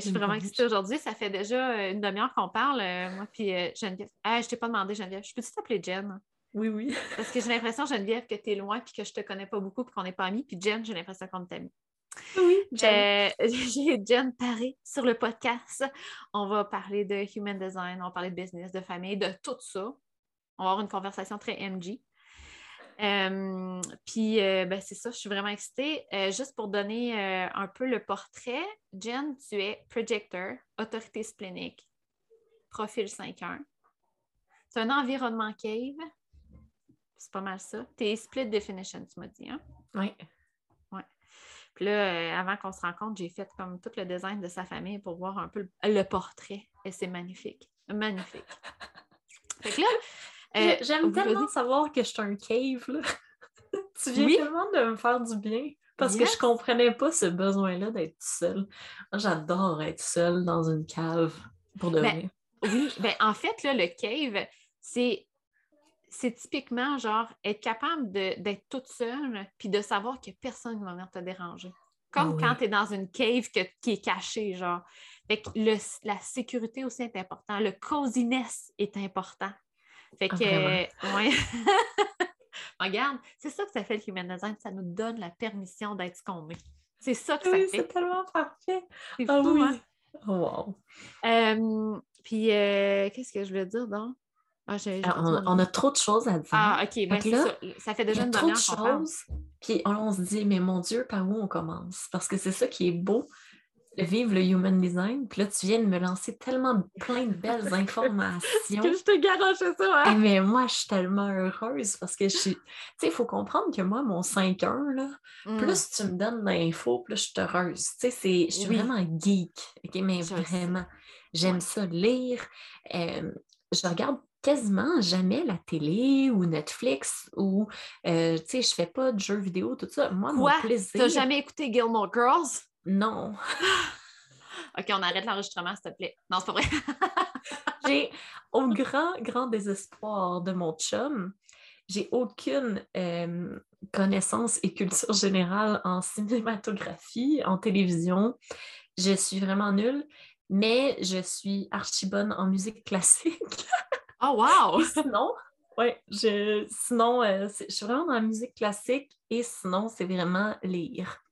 je suis vraiment excitée aujourd'hui. Ça fait déjà euh, une demi-heure qu'on parle, euh, moi puis euh, Geneviève. Ah, je t'ai pas demandé, Geneviève. Je peux-tu t'appeler Jen? Oui, oui. Parce que j'ai l'impression, Geneviève, que tu es loin puis que je te connais pas beaucoup puis qu'on n'est pas amis. Puis Jen, j'ai l'impression qu'on est amis. Oui, Jen. j'ai Jen Paré sur le podcast. On va parler de human design, on va parler de business, de famille, de tout ça. On va avoir une conversation très MG. Euh, puis, euh, ben, c'est ça, je suis vraiment excitée. Euh, juste pour donner un peu le portrait, Jen, tu es projector, autorité splénique, profil 5-1. C'est un environnement cave. C'est pas mal ça. Tu es split definition, tu m'as dit, hein? Oui. Ouais. Puis là, avant qu'on se rencontre, j'ai fait comme tout le design de sa famille pour voir un peu le, le portrait. Et c'est magnifique. Magnifique. fait que là, euh, j'aime tellement savoir que je suis un cave. Là. tu viens tellement de me faire du bien parce que je comprenais pas ce besoin-là d'être seule. Moi, j'adore être seule dans une cave pour de ben, Oui, ben, en fait, là, le cave, c'est c'est typiquement genre être capable d'être toute seule puis de savoir que personne ne va venir te déranger. Comme ah quand tu es dans une cave qui est cachée, genre. Fait que la sécurité aussi est important. Le coziness est important. Fait ah, que, ouais. Regarde, c'est ça que ça fait le human design, ça nous donne la permission d'être ce qu'on est. C'est ça que ça oui, fait. C'est tellement parfait. C'est ah, fou, oui. hein? Oh, wow. Euh, puis, euh, qu'est-ce que je veux dire donc? Ah, on, on, a trop de choses à dire. Ah, OK, ben c'est ça. Ça fait déjà une trop de choses. Puis on, on, se dit, mais mon Dieu, par où on commence? Parce que c'est ça qui est beau vivre le human design. Puis là, tu viens de me lancer tellement plein de belles informations. que je te garoche ça, hein? Eh, mais moi, je suis tellement heureuse parce que je suis. Tu sais, il faut comprendre que moi, mon 5-1, là, Mm. plus tu me donnes d'infos, plus je suis heureuse. Tu sais, je suis Oui. vraiment geek. OK, mais Je vraiment, j'aime Ouais. ça lire. Euh, je regarde quasiment jamais la télé ou Netflix ou, euh, tu sais, je fais pas de jeux vidéo, tout ça. Moi, Quoi? mon plaisir... T'as jamais écouté Gilmore Girls? Non. OK, on arrête l'enregistrement, s'il te plaît. Non, c'est pas vrai. J'ai, au grand, grand désespoir de mon chum, j'ai aucune euh, connaissance et culture générale en cinématographie, en télévision. Je suis vraiment nulle, mais je suis archi bonne en musique classique. Oh, wow! sinon, ouais, je, sinon euh, je suis vraiment dans la musique classique et sinon, c'est vraiment lire.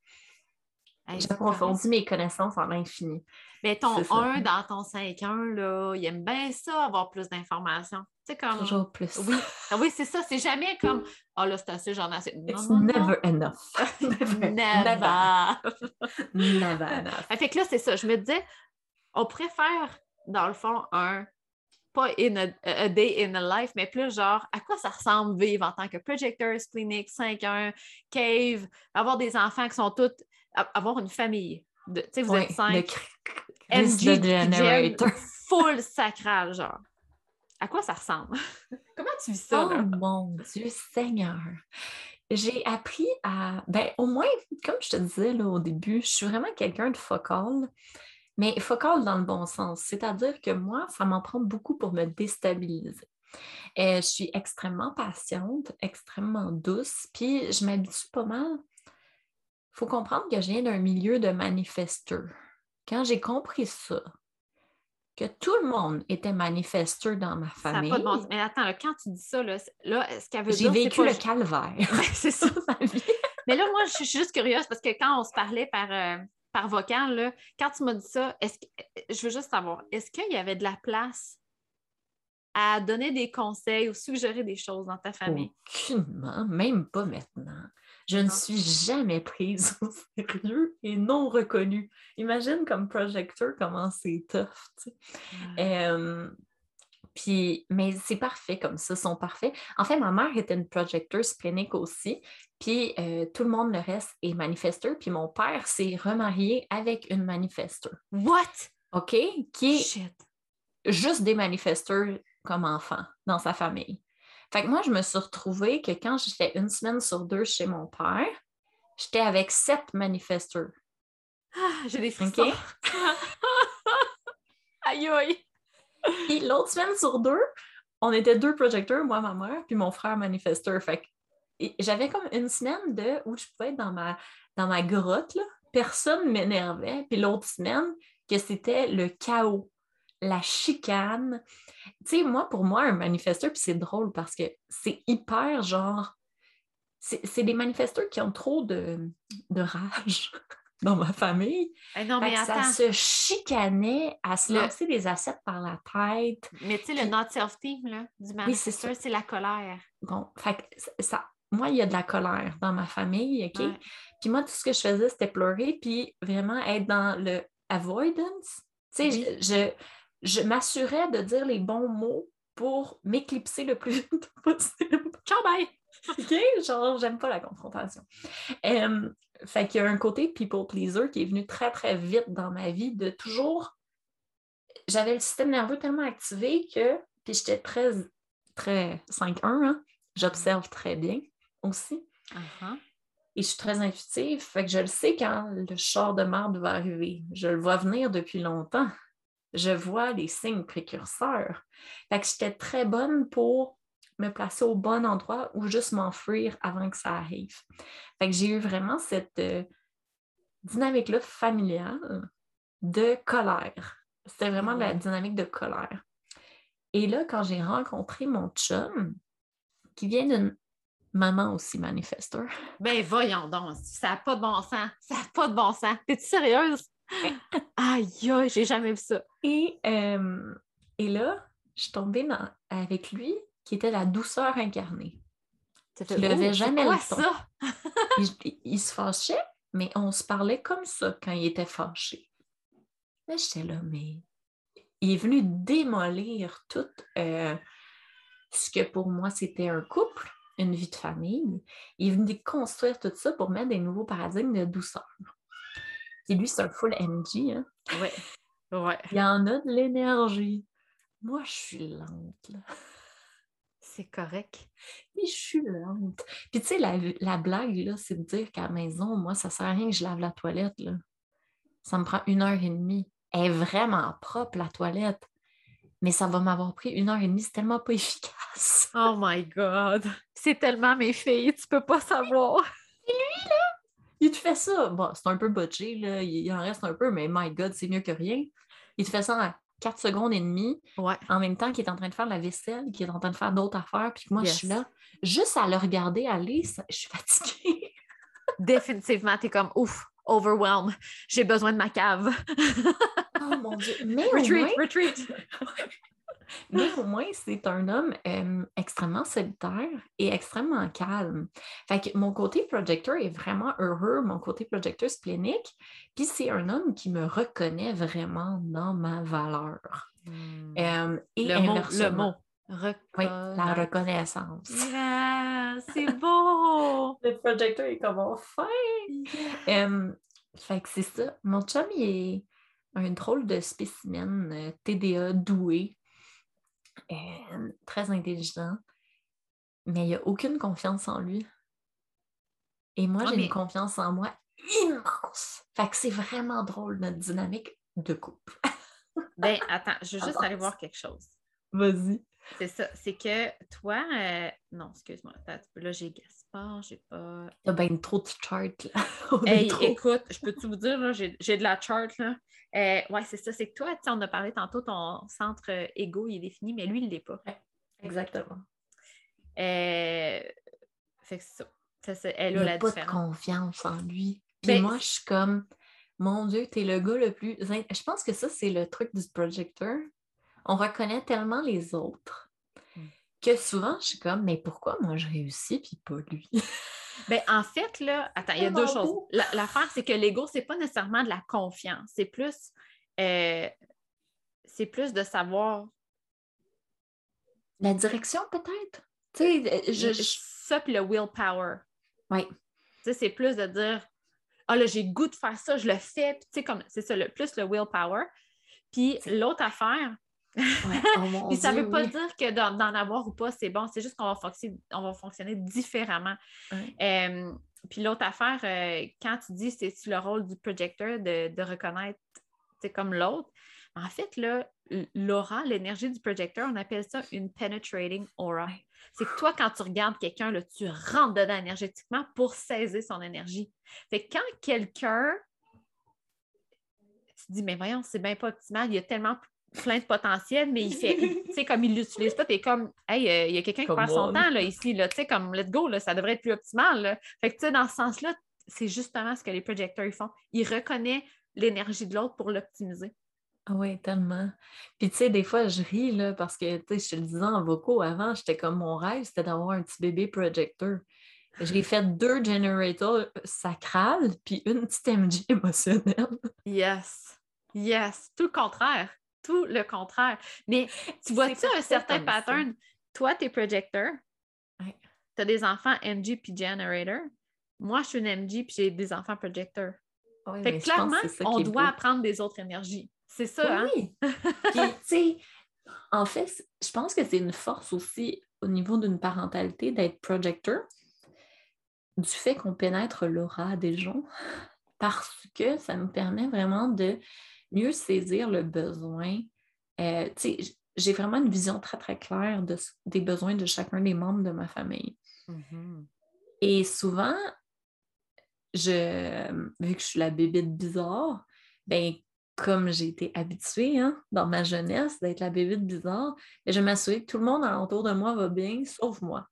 J'approfondis mes connaissances en l'infini. Mais ton C'est ça. 1 dans ton 5-1, là, il aime bien ça, avoir plus d'informations. Comme. Toujours plus. Oui, Ah oui c'est ça. C'est jamais comme Ah là, c'est assez, j'en ai assez. Non, It's non, non. never enough. never. Never. Never enough. Ah, fait que là, c'est ça. Je me disais, on pourrait faire, dans le fond, un. Pas in a, a day in a life, mais plus genre, à quoi ça ressemble vivre en tant que projector, clinic, 5-1, cave, avoir des enfants qui sont tous. Avoir une famille. de- Tu sais, vous êtes cinq. MG generator. full sacral, genre. À quoi ça ressemble? Comment tu vis ça, Oh là? mon Dieu Seigneur! J'ai appris à. Ben, au moins, comme je te disais là, au début, je suis vraiment quelqu'un de focal, mais focal dans le bon sens. C'est-à-dire que moi, ça m'en prend beaucoup pour me déstabiliser. Euh, je suis extrêmement patiente, extrêmement douce, puis je m'habitue pas mal. Il faut comprendre que je viens d'un milieu de manifesteur. Quand j'ai compris ça, que tout le monde était manifesteur dans ma Ça famille, pas de bon sens. Mais attends, là, quand tu dis ça, là, là, ce qu'elle veut j'ai dire, c'est vécu pas- le calvaire. C'est ça. ma vie. Mais là, moi, je suis juste curieuse parce que quand on se parlait par, euh, par vocal, là, quand tu m'as dit ça, est-ce que, je veux juste savoir, est-ce qu'il y avait de la place à donner des conseils ou suggérer des choses dans ta famille? Aucunement, même pas maintenant. Je ne suis jamais prise au sérieux et non reconnue. Imagine comme projecteur comment c'est tough. tu sais. Euh, puis, mais c'est parfait comme ça, ils sont parfaits. En fait, ma mère était une projecteur splénique aussi, puis euh, tout le monde le reste est manifesteur, puis mon père s'est remarié avec une manifesteur, What? OK? Qui est Shit. juste des manifesteurs comme enfants dans sa famille. Fait que moi, je me suis retrouvée que quand j'étais une semaine sur deux chez mon père, j'étais avec sept manifesteurs. Ah, J'ai des frissons. Aïe, aïe. Puis l'autre semaine sur deux, on était deux projecteurs, moi, ma mère, puis mon frère manifesteur. Fait que j'avais comme une semaine de où je pouvais être dans ma, dans ma grotte, là, personne m'énervait, puis l'autre semaine, que c'était le chaos, la chicane. Tu sais, moi, pour moi, un manifesteur, puis c'est drôle parce que c'est hyper genre. C'est des manifesteurs qui ont trop de, de rage dans ma famille. Eh non, mais ça se chicanait à se lancer des assiettes par la tête. Mais tu sais, le not self-team du manifesteur, c'est la colère. Bon, fait ça, moi, il y a de la colère dans ma famille, OK? Puis moi, tout ce que je faisais, c'était pleurer, puis vraiment être dans le avoidance. Tu sais, je, je, m'assurais de dire les bons mots pour m'éclipser le plus vite possible. Ciao, bye! OK? Genre, j'aime pas la confrontation. fait qu'il y a un côté people pleaser qui est venu très, très vite dans ma vie de toujours. J'avais le système nerveux tellement activé que. Puis j'étais très, très 5-1, hein? j'observe très bien aussi. Uh-huh. Et je suis très intuitive, fait que je le sais quand le char de marde va arriver. Je le vois venir depuis longtemps. Je vois les signes précurseurs. Fait que j'étais très bonne pour me placer au bon endroit ou juste m'enfuir avant que ça arrive. Fait que j'ai eu vraiment cette euh, dynamique-là familiale de colère. C'était vraiment la dynamique de colère. Et là, quand j'ai rencontré mon chum, qui vient d'une maman aussi manifesteur. Ben voyons donc, ça n'a pas de bon sens. Ça n'a pas de bon sens. T'es-tu sérieuse? Aïe, j'ai jamais vu ça. Et, euh, et là, je suis tombée avec lui, qui était la douceur incarnée. Ça fait, levait jamais le Ça? il, se fâchait, mais on se parlait comme ça quand il était fâché. Là, j'étais là, mais il est venu démolir tout euh, ce que pour moi c'était un couple une vie de famille. Il est venu construire tout ça pour mettre des nouveaux paradigmes de douceur. Et lui, c'est un full MG. Hein? Oui. Ouais. Il y en a de l'énergie. Moi, je suis lente. C'est correct. Et je suis lente. Puis tu sais, la, blague, là, c'est de dire qu'à la maison, moi, ça sert à rien que je lave la toilette. Là. Ça me prend une heure et demie. Elle est vraiment propre, la toilette mais ça va m'avoir pris une heure et demie. C'est tellement pas efficace. Oh my God! C'est tellement mes filles, tu peux pas savoir. Il te fait ça. Bon, c'est un peu botché, là. Il en reste un peu, mais my God, c'est mieux que rien. Il te fait ça en 4 secondes et demie. Ouais. En même temps qu'il est en train de faire la vaisselle, qu'il est en train de faire d'autres affaires, puis que moi, je suis là. Juste à le regarder aller, je suis fatiguée. Définitivement, tu es comme ouf, overwhelmed. J'ai besoin de ma cave. oh mon Dieu. Mais retreat, retreat. Mais au moins, c'est un homme euh, extrêmement solitaire et extrêmement calme. Fait que mon côté projecteur est vraiment heureux, mon côté projecteur splénique. Puis c'est un homme qui me reconnaît vraiment dans ma valeur. Hmm. Euh, et le, mot, le mot. Oui, la reconnaissance. c'est beau! le projecteur est comme enfin! Euh, fait que c'est ça. Mon chum, il est un drôle de spécimen TDA doué. Euh, très intelligent, mais il n'a aucune confiance en lui. Et moi, ah, j'ai une confiance en moi immense. Fait que c'est vraiment drôle, notre dynamique de couple. ben, attends, je veux juste aller voir quelque chose. Vas-y. C'est ça. C'est que toi, euh, non, excuse-moi. Là, j'ai Gaspard, j'ai pas. T'as bien trop de charts, là. hey, écoute, je peux-tu vous dire, là, j'ai de la chart, là. Euh, oui, c'est ça. C'est que toi, on a parlé tantôt, ton centre égo, il est défini, mais lui, il ne l'est pas. exactement. Euh, fait que ça. ça, elle a, il a pas de confiance en lui. Puis ben, moi, je suis comme, mon Dieu, t'es le gars le plus. Je pense que ça, c'est le truc du projecteur. On reconnaît tellement les autres. Que souvent, je suis comme, mais pourquoi moi je réussis puis pas lui? Ben, en fait, là, attends, il y a deux choses. L'affaire, c'est que l'ego, c'est pas nécessairement de la confiance. C'est plus, euh, c'est plus de savoir. La direction, peut-être? Tu sais, je, Ça, puis le willpower. Oui. Tu sais, c'est plus de dire, ah là, j'ai goût de faire ça, je le fais. Puis, tu sais, comme, c'est ça, le, plus le willpower. Puis, l'autre affaire, Oh ça ne veut pas dire que d'en avoir ou pas, c'est bon. C'est juste qu'on va, on va fonctionner différemment. Euh, puis l'autre affaire, euh, quand tu dis c'est le rôle du projecteur de, de reconnaître comme l'autre, en fait, l'aura, l'énergie du projecteur, on appelle ça une penetrating aura. C'est que toi, quand tu regardes quelqu'un, tu rentres dedans énergétiquement pour saisir son énergie. Fait quand quelqu'un te dis, mais voyons, c'est bien pas optimal, il y a tellement plein de potentiel, mais il fait, tu sais, comme il l'utilise pas, t'es comme, hey, euh, il y a quelqu'un qui perd son temps, là, ici, là, tu sais, comme, let's go, là, ça devrait être plus optimal, là. Fait que, tu sais, dans ce sens-là, c'est justement ce que les projecteurs font. Ils reconnaissent l'énergie de l'autre pour l'optimiser. Ah oui, tellement. Puis, tu sais, des fois, je ris, là, parce que, tu sais, je te le disais en vocaux avant, j'étais comme, mon rêve, c'était d'avoir un petit bébé projecteur. J'ai fait deux generators sacrales, puis une petite MG émotionnelle. Yes. Yes. Tout le contraire. Tout le contraire. Mais tu vois-tu un certain pattern? Toi, tu es projecteur. Tu as des enfants MG puis generator. Moi, je suis une MG puis j'ai des enfants projecteurs. fait que clairement, on doit apprendre des autres énergies. C'est ça, hein? oui. tu sais, en fait, je pense que c'est une force aussi au niveau d'une parentalité d'être projecteur du fait qu'on pénètre l'aura des gens parce que ça nous permet vraiment de mieux saisir le besoin. Euh, j'ai vraiment une vision très, très claire de, des besoins de chacun des membres de ma famille. Mm-hmm. Et souvent, je, vu que je suis la bébé bizarre, ben, comme j'ai été habituée hein, dans ma jeunesse d'être la bébé bizarre, ben, je m'assure que tout le monde autour de moi va bien, sauf moi.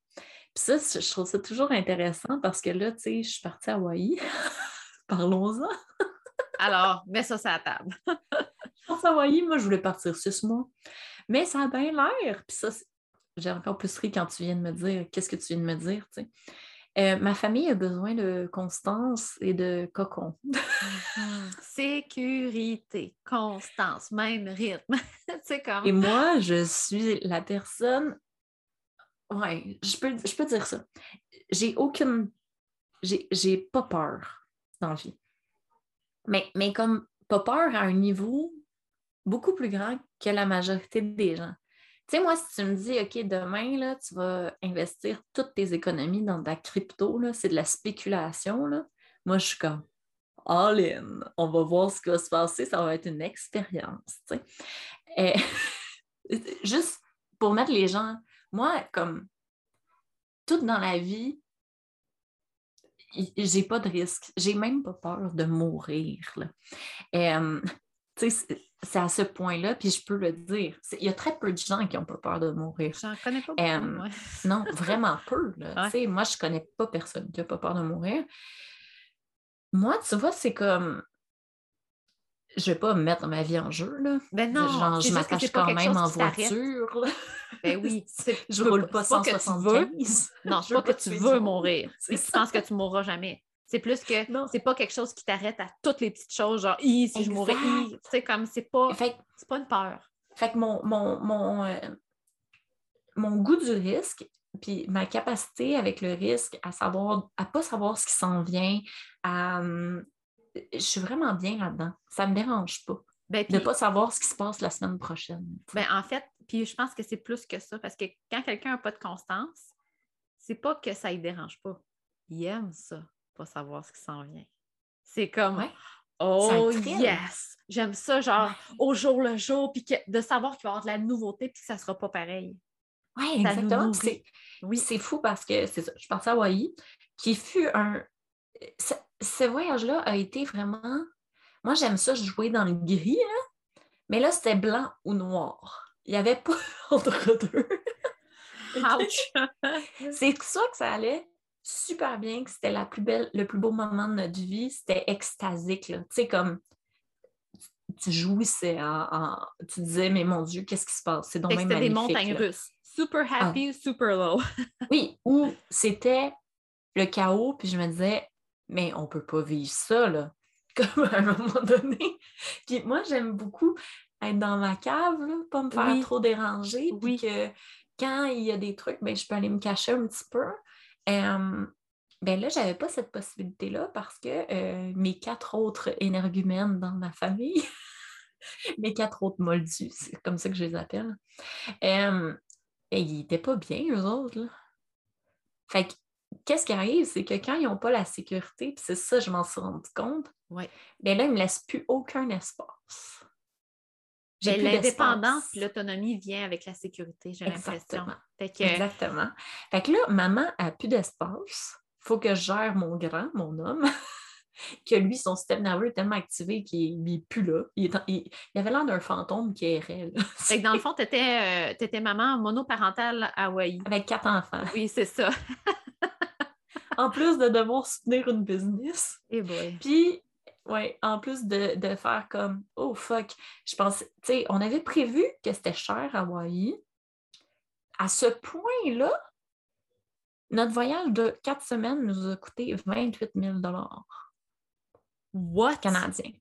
Puis ça, je trouve ça toujours intéressant parce que là, tu sais, je suis partie à Hawaï. Parlons-en. Alors, mets ça sur la table. à Hawaï, moi, je voulais partir six mois. Mais ça a bien l'air. Puis ça, j'ai encore plus ri quand tu viens de me dire qu'est-ce que tu viens de me dire, tu sais. Euh, ma famille a besoin de constance et de cocon. Mhm. Sécurité, constance, même rythme. comme... Et moi, je suis la personne oui, je peux, je peux dire ça. J'ai aucune. J'ai pas peur dans la vie. Mais, mais comme pas peur à un niveau beaucoup plus grand que la majorité des gens. Tu sais, moi, si tu me dis, OK, demain, là, tu vas investir toutes tes économies dans ta crypto, c'est de la spéculation, là. moi, je suis comme all in. On va voir ce qui va se passer, ça va être une expérience. Et, juste pour mettre les gens moi, comme tout dans la vie, j'ai pas de risque. J'ai même pas peur de mourir. c'est à ce point-là, puis je peux le dire. Il y a très peu de gens qui n'ont pas peur de mourir. J'en connais pas beaucoup, Non, vraiment peu. Moi, je connais pas personne qui n'a pas peur de mourir. Moi, tu vois, c'est comme je vais pas mettre ma vie en jeu. Là. Ben non, je m'attache quand même en voiture. Ben oui. je ne roule pas 175. Non, je veux pas que tu veux mourir. Tu penses que tu mourras jamais. C'est plus que c'est pas quelque chose qui t'arrête à toutes les petites choses, genre si je mourrais, tu sais, comme c'est pas, c'est pas une peur. Fait que mon, mon, mon, euh, mon goût du risque, puis ma capacité avec le risque à savoir, à pas savoir ce qui s'en vient, à, hum, je suis vraiment bien là-dedans. Ça ne me dérange pas. Ben, de ne pas savoir ce qui se passe la semaine prochaine. Ben, en fait, puis je pense que c'est plus que ça, parce que quand quelqu'un n'a pas de constance, c'est pas que ça ne dérange pas. Il aime ça, pas savoir ce qui s'en vient. C'est comme Oh yes! J'aime ça, genre au jour le jour, puis de savoir qu'il va y avoir de la nouveauté, puis que ça ne sera pas pareil. Oui, exactement. Oui, c'est fou parce que c'est ça. Je suis partie à Hawaï, qui fut un ce voyage-là a été vraiment. Moi, j'aime ça jouer dans le gris, mais là, c'était blanc ou noir. Il n'y avait pas entre deux. c'est ça que ça allait super bien, que c'était la plus belle, le plus beau moment de notre vie. C'était extasique. Tu sais, comme tu jouissais, en, tu disais, mais mon Dieu, qu'est-ce qui se passe? C'est donc même C'était des montagnes russes. Super ah. happy, super low. oui, ou c'était le chaos, puis je me disais, mais on ne peut pas vivre ça, là, comme à un moment donné. Puis moi, j'aime beaucoup être dans ma cave, là, pas me faire trop déranger, puis que quand il y a des trucs, ben, je peux aller me cacher un petit peu. ben là, je n'avais pas cette possibilité-là parce que euh, mes quatre autres énergumènes dans ma famille, mes quatre autres moldus, c'est comme ça que je les appelle, ben, ils n'étaient pas bien, eux autres. Là. Fait que qu'est-ce qui arrive, c'est que quand ils n'ont pas la sécurité, puis c'est ça, je m'en suis rendu compte, ouais. bien là, ils ne me laissent plus aucun espace. Ben, l'indépendance et l'autonomie vient avec la sécurité, j'ai l'impression. Exactement. Fait que là, maman n'a plus d'espace. Il faut que je gère mon grand, mon homme. que lui, son système nerveux est tellement activé qu'il n'est plus là. Il, avait l'air d'un fantôme qui errait. Fait que dans le fond, tu étais, euh, maman monoparentale à Hawaï. Avec quatre enfants. Oui, c'est ça. en plus de devoir soutenir une business. Et boy. Puis, ouais, en plus de, de, faire comme Oh fuck, je pense, tu sais, on avait prévu que c'était cher à Hawaï. À ce point-là, notre voyage de quatre semaines nous a coûté 28 000 What? Canadien.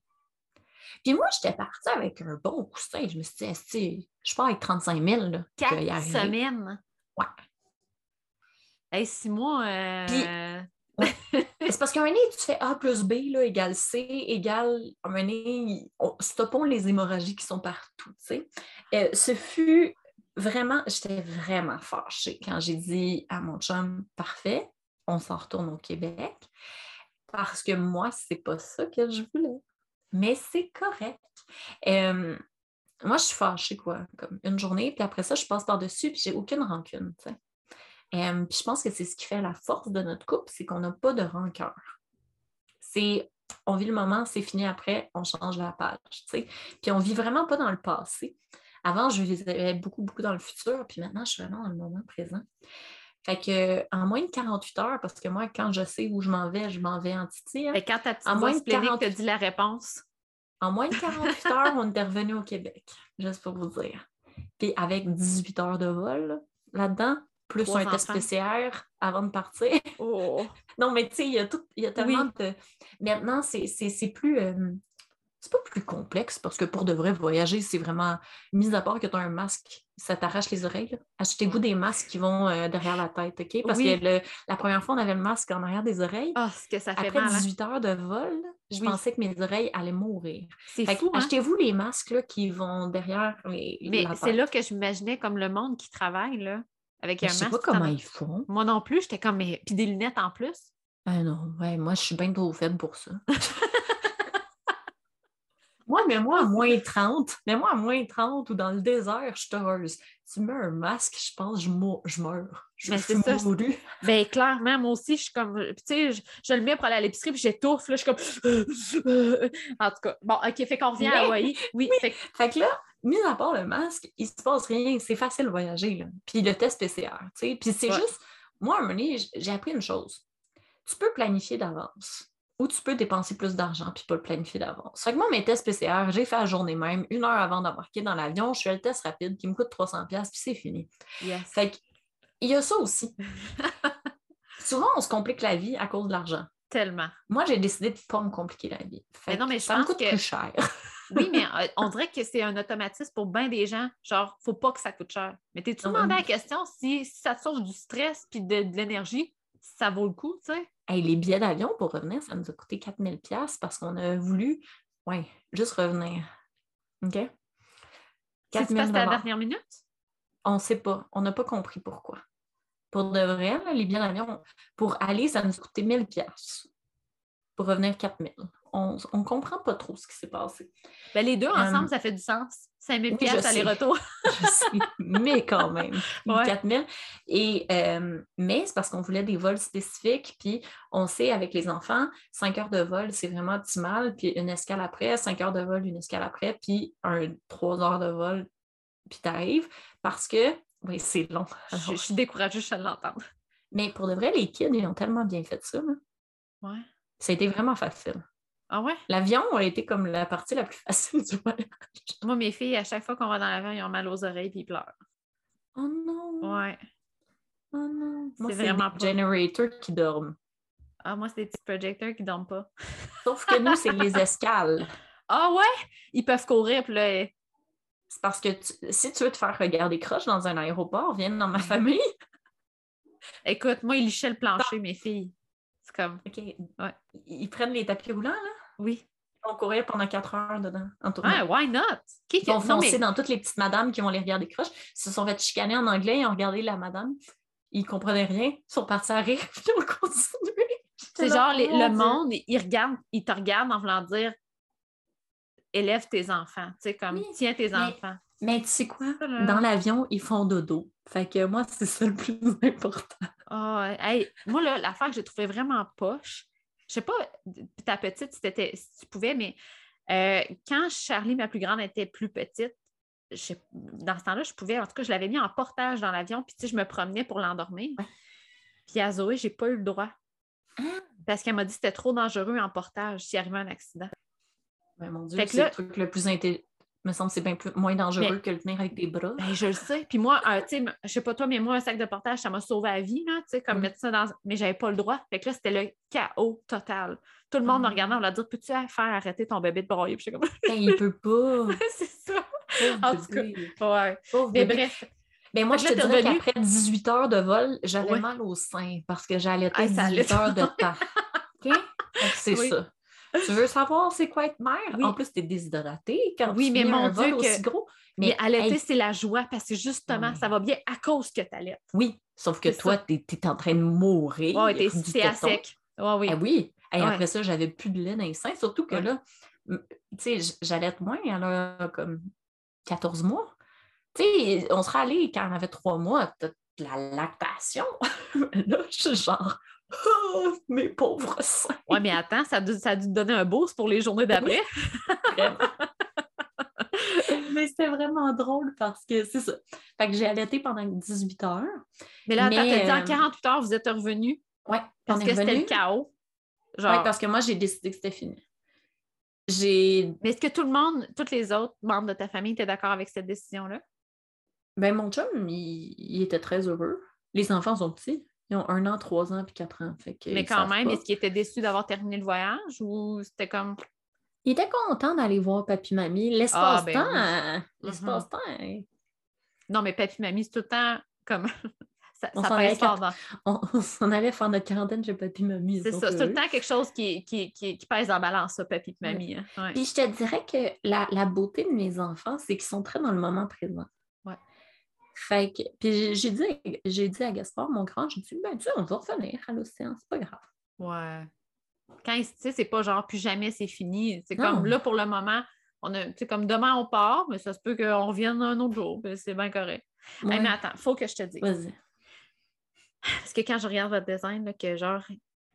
Puis moi, j'étais partie avec un bon coussin. Je me suis dit, je pars avec 35 000. Là, quatre semaines? Ouais. Hey, six mois. Euh... c'est parce qu'un année, tu fais A plus B là, égale C égale. Un année, stoppons les hémorragies qui sont partout. Tu sais. Euh, ce fut vraiment, j'étais vraiment fâchée quand j'ai dit à mon chum, parfait, on s'en retourne au Québec, parce que moi, c'est pas ça que je voulais. Mais c'est correct. moi, je suis fâchée, quoi, comme une journée, puis après ça, je passe par-dessus, puis j'ai aucune rancune, tu sais. Puis je pense que c'est ce qui fait la force de notre couple, c'est qu'on n'a pas de rancœur. C'est on vit le moment, c'est fini après, on change la page. tu sais. Puis on vit vraiment pas dans le passé. Avant, je vivais beaucoup, beaucoup dans le futur, puis maintenant, je suis vraiment dans le moment présent. Fait que en moins de 48 heures, parce que moi, quand je sais où je m'en vais, je m'en vais en Titi. Hein. quand ta petite en moins de 40... te dit la réponse? En moins de 48 heures, on est revenu au Québec, juste pour vous dire. Puis avec 18 heures de vol là-dedans, plus un test PCR avant de partir. Oh. non, mais tu sais, il y a, tout, il y a tellement de. Maintenant, c'est plus. Euh, c'est pas plus complexe parce que pour de vrai, voyager, c'est vraiment, mis à part que tu as un masque, ça t'arrache les oreilles. Achetez-vous des masques qui vont euh, derrière la tête, OK? Parce que la première fois, on avait le masque en arrière des oreilles. Ah, ce que ça fait Après 18 hein? heures de vol, je pensais que mes oreilles allaient mourir. C'est fou, hein? Achetez-vous les masques là, qui vont derrière les, Mais c'est là que j'imaginais comme le monde qui travaille, là, avec un masque. Je sais pas comment ils font. Moi non plus, j'étais comme... Mais... Puis des lunettes en plus? Ah non, ouais, moi, je suis bien trop faible pour ça. Moi, mais moi à moins 30, mais moi à moins 30 ou dans le désert, je suis heureuse. Tu mets un masque, je pense, je, je meurs. Je mais c'est ça. Ben, clairement, moi aussi, je suis comme. Tu sais, je, le mets pour aller à l'épicerie, puis j'étouffe, là, je suis comme. en tout cas, bon, OK, fait qu'on revient à Hawaï. Oui, Fait... que là, mis à part le masque, il se passe rien. C'est facile de voyager, là. Puis le test PCR, tu sais. Puis c'est juste. Moi, à un moment donné, j'ai appris une chose. Tu peux planifier d'avance ou tu peux dépenser plus d'argent puis pas le planifier d'avance. Fait que moi, mes tests PCR, j'ai fait la journée même, une heure avant d'embarquer dans l'avion, je fais le test rapide qui me coûte 300$ puis c'est fini. Fait que, il y a ça aussi. Souvent, on se complique la vie à cause de l'argent. Tellement. Moi, j'ai décidé de ne pas me compliquer la vie. mais non, mais je ça me coûte plus cher. Oui, mais euh, on dirait que c'est un automatisme pour bien des gens. Genre, faut pas que ça coûte cher. Mais t'es-tu demandé la question si, ça te sauve du stress puis de, de l'énergie, ça vaut le coup, tu sais? les billets d'avion pour revenir, ça nous a coûté 4000 pièces parce qu'on a voulu, ouais, juste revenir. OK? C'est passé à la dernière minute? On ne sait pas. On n'a pas compris pourquoi. Pour de vrai, les billets d'avion, pour aller, ça nous a coûté 1000 pièces. Pour revenir, 4000 on ne comprend pas trop ce qui s'est passé. Ben, les deux ensemble, ça fait du sens. 5 000 oui, aller-retour. je mais quand même. 4 000. Et, mais c'est parce qu'on voulait des vols spécifiques. Puis on sait, avec les enfants, 5 heures de vol, c'est vraiment optimal. Puis une escale après, 5 heures de vol, une escale après, puis un 3 heures de vol, puis tu arrives. Parce que, oui, c'est long. je, suis découragée juste à l'entendre. Mais pour de vrai, les kids, ils ont tellement bien fait ça. Ouais. Ça a été vraiment facile. Ah ouais? L'avion a été comme la partie la plus facile du voyage. Moi, mes filles, à chaque fois qu'on va dans l'avion, ils ont mal aux oreilles et ils pleurent. Oh non! Ouais. Oh non! c'est vraiment des générateurs qui dorment. Ah, moi, c'est des petits projecteurs qui dorment pas. Sauf que nous, c'est les escales. Ah ouais? Ils peuvent courir, puis là... C'est parce que si tu veux te faire regarder croche dans un aéroport, viens dans ma famille. Écoute, moi, ils lichaient le plancher, mes filles. C'est comme. OK. Ils prennent les tapis roulants, là? Oui. Ils vont courir pendant quatre heures dedans, en tournant. Ah, why not? Qui, ils vont foncer dans toutes les petites madames qui vont les regarder croche. Ils se sont fait chicaner en anglais, ils ont regardé la madame. Ils ne comprenaient rien. Ils sont partis à rire, puis ils ont continué. C'est genre, le monde, ils, regardent, ils te regardent en voulant dire élève tes enfants. Tu sais, comme tiens tes enfants. Mais tu sais quoi? Dans l'avion, ils font dodo. Fait que moi, c'est ça le plus important. Oh, moi, l'affaire que j'ai trouvé vraiment poche, je sais pas, ta petite, si, si tu pouvais, mais euh, quand Charlie, ma plus grande, était plus petite, dans ce temps-là, je pouvais, en tout cas, je l'avais mis en portage dans l'avion, puis tu sais, je me promenais pour l'endormir. Puis à Zoé, j'ai pas eu le droit. Ah! Parce qu'elle m'a dit que c'était trop dangereux en portage s'il arrivait un accident. Ben, mon Dieu, c'est le truc le plus intelligent me semble que c'est bien moins dangereux que le tenir avec des bras. Ben, je le sais. Puis moi, euh, tu sais, je sais pas toi, mais moi, un sac de portage, ça m'a sauvé la vie, là, tu sais, comme mettre ça dans. Mais j'avais pas le droit. Fait que là, c'était le chaos total. Tout le monde me ah. regardait, on leur dit Peux-tu faire arrêter ton bébé de broyer? Puis je comme. ben, il peut pas. c'est ça. en tout cas, ouais. mais bref. Ben moi, je te dirais qu'après 18 heures de vol, j'avais mal au sein parce que j'allais ah, 18 heures de temps. OK? C'est ça. Tu veux savoir c'est quoi être mère? En plus, tu es déshydratée quand oui, tu mais mon un Dieu aussi gros. Mais, allaiter, c'est la joie parce que justement, ça va bien à cause que tu allaites. Oui, sauf que toi, tu es, en train de mourir. Oui, tu es à sec. oui. Ah oui. Et après ça, j'avais plus de lait dans les seins. Surtout que là, tu sais, j'allaite moins. Elle a comme 14 mois. Tu sais, on serait allé quand elle avait 3 mois, de la lactation. là, je suis genre, Oh, mes pauvres seins. Oui, mais attends, ça a, dû, ça te donner un boost pour les journées d'après. mais c'était vraiment drôle parce que c'est ça. Fait que j'ai allaité pendant 18 heures. Mais là, t'as dit en 48 euh, heures, vous êtes revenu? Oui. Parce que c'était le chaos. Oui, parce que moi, j'ai décidé que c'était fini. J'ai. Mais est-ce que tout le monde, tous les autres membres de ta famille étaient d'accord avec cette décision-là? Ben, mon chum, il était très heureux. Les enfants sont petits. Ils ont un an, trois ans, puis quatre ans. Mais quand même, est-ce qu'il était déçu d'avoir terminé le voyage ou c'était comme. Il était content d'aller voir papy-mamie. L'espace-temps. Ah, ben L'espace-temps. Hein. Non, mais papy-mamie, c'est tout le temps comme. ça, on s'en allait faire notre quarantaine chez papy-mamie. C'est ça, c'est tout le temps quelque chose qui, qui, qui, pèse en balance, ça, papy-mamie. Hein. Puis je te dirais que la, la beauté de mes enfants, c'est qu'ils sont très dans le moment présent. Fait que, puis j'ai dit, j'ai dit à Gaspard, mon grand, j'ai dit, ben, tu sais, on va revenir à l'océan, c'est pas grave. Ouais. Quand, tu sais, c'est pas genre, plus jamais c'est fini. C'est comme là, pour le moment, on a, tu comme demain, on part, mais ça se peut qu'on revienne un autre jour, c'est bien correct. mais attends, il faut que je te dise. Vas-y. Parce que quand je regarde votre design, là, que genre,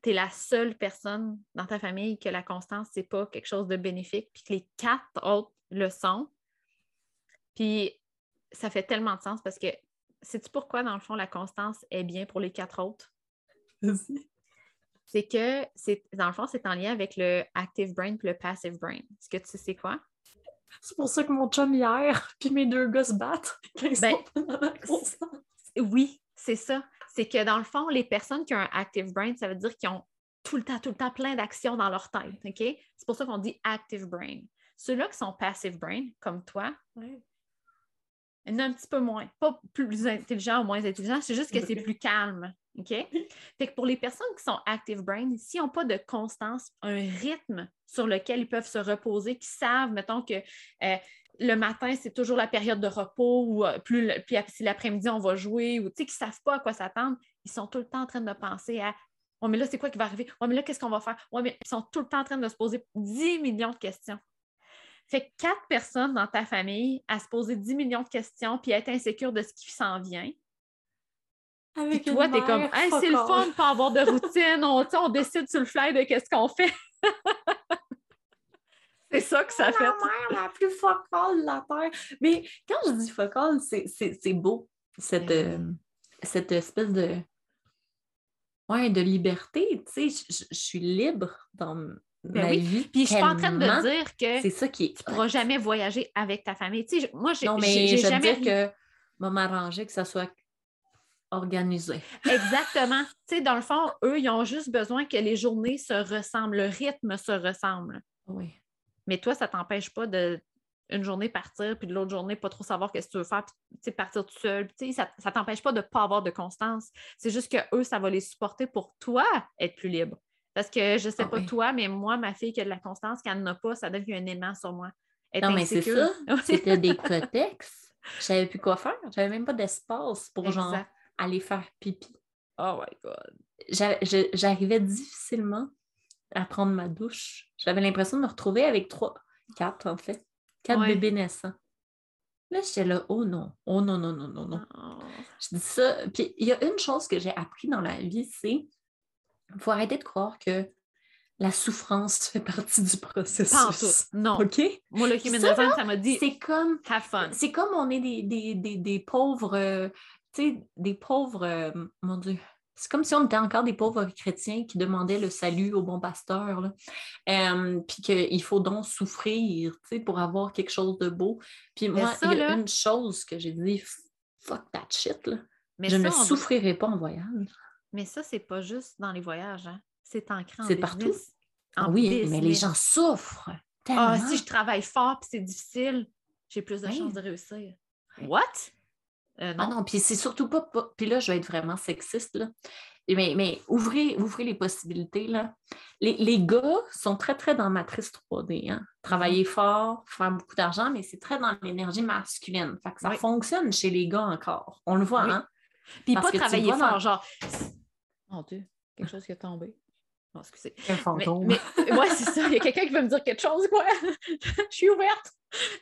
tu es la seule personne dans ta famille que la constance, c'est pas quelque chose de bénéfique, puis que les quatre autres le sont. Puis ça fait tellement de sens parce que sais-tu pourquoi, dans le fond, la constance est bien pour les quatre autres? c'est que, c'est, dans le fond, c'est en lien avec le active brain et le passive brain. Est-ce que tu sais c'est quoi? C'est pour ça que mon chum hier, puis mes deux gars se battent ben, Oui, c'est ça. C'est que dans le fond, les personnes qui ont un active brain, ça veut dire qu'ils ont tout le temps, tout le temps plein d'actions dans leur tête. OK? C'est pour ça qu'on dit active brain. Ceux-là qui sont passive brain, comme toi, un petit peu moins. Pas plus intelligent ou moins intelligent, c'est juste que c'est plus calme. OK? Fait que pour les personnes qui sont active brain, s'ils n'ont pas de constance, un rythme sur lequel ils peuvent se reposer, qui savent, mettons que euh, le matin, c'est toujours la période de repos ou euh, plus puis si l'après-midi, on va jouer ou qui ne savent pas à quoi s'attendre, ils sont tout le temps en train de penser à Oh, mais là, c'est quoi qui va arriver? Oh, mais là, qu'est-ce qu'on va faire? Oh, mais ils sont tout le temps en train de se poser 10 millions de questions. Fait que quatre personnes dans ta famille à se poser 10 millions de questions puis à être insécure de ce qui s'en vient. Avec toi, tu es comme, c'est le fun de pas avoir de routine, on, on décide sur le fly de qu'est-ce qu'on fait. c'est ça que ça fait. La mère la plus focale de la Terre. Mais quand je dis focale, c'est beau, cette, euh, cette espèce de, ouais, de liberté. Tu sais, je suis libre dans ben oui. Puis je suis pas en train de dire que ça qui tu pourras jamais voyager avec ta famille. Tu sais, moi, j'ai, non, mais j'ai jamais dire que va m'arranger que ça soit organisé. Exactement. tu sais, dans le fond, eux, ils ont juste besoin que les journées se ressemblent, le rythme se ressemble. Oui. Mais toi, ça t'empêche pas de une journée partir, puis de l'autre journée, pas trop savoir ce que tu veux faire, puis partir tout seul. Puis, ça ne t'empêche pas de ne pas avoir de constance. C'est juste que eux, ça va les supporter pour toi être plus libre. Parce que je ne sais ah pas toi, mais moi, ma fille qui a de la constance, quand elle n'en a pas, ça donne un aimant sur moi. non, mais c'est ça. C'était des cotex. Je savais plus quoi faire. J'avais même pas d'espace pour genre aller faire pipi. Oh my God. J'arrivais difficilement à prendre ma douche. J'avais l'impression de me retrouver avec trois, quatre en fait, quatre bébés naissants. Là, j'étais là, oh non, oh non, non, non, non, non. Oh. Je dis ça. Puis il y a une chose que j'ai appris dans la vie, c'est il faut arrêter de croire que la souffrance fait partie du processus. Pas en tout. Non. OK? Moi, le human Ça, design, ça m'a dit C'est comme, have fun. c'est comme on est des, des, des, des pauvres, euh, tu sais, des pauvres, euh, mon Dieu. C'est comme si on était encore des pauvres chrétiens qui demandaient le salut au bon pasteur, là. Euh, puis qu'il faut donc souffrir, tu sais, pour avoir quelque chose de beau. Puis moi, il y a là- une chose que j'ai dit, fuck that shit, là. Mais je ça, ne va- souffrirai pas en voyage. Mais ça, c'est pas juste dans les voyages, hein. C'est ancré en C'est partout. En Ah oui, mais les gens souffrent tellement. Ah, si je travaille fort puis c'est difficile, j'ai plus de Oui. chances de réussir. What? Euh, Ah non. non, puis c'est surtout pas, Puis là, je vais être vraiment sexiste, là. Mais, mais ouvrez, ouvrez les possibilités, là. Les, les gars sont très, très dans matrice 3D, hein. Travailler fort, faire beaucoup d'argent, mais c'est très dans l'énergie masculine. Fait que ça Oui. fonctionne chez les gars encore. On le voit, Oui. hein? Puis pas travailler fort, genre. Mon Dieu, quelque chose qui est tombé. Non, excusez. Un fantôme. mais ouais, c'est ça. Il y a quelqu'un qui veut me dire quelque chose, quoi. je suis ouverte.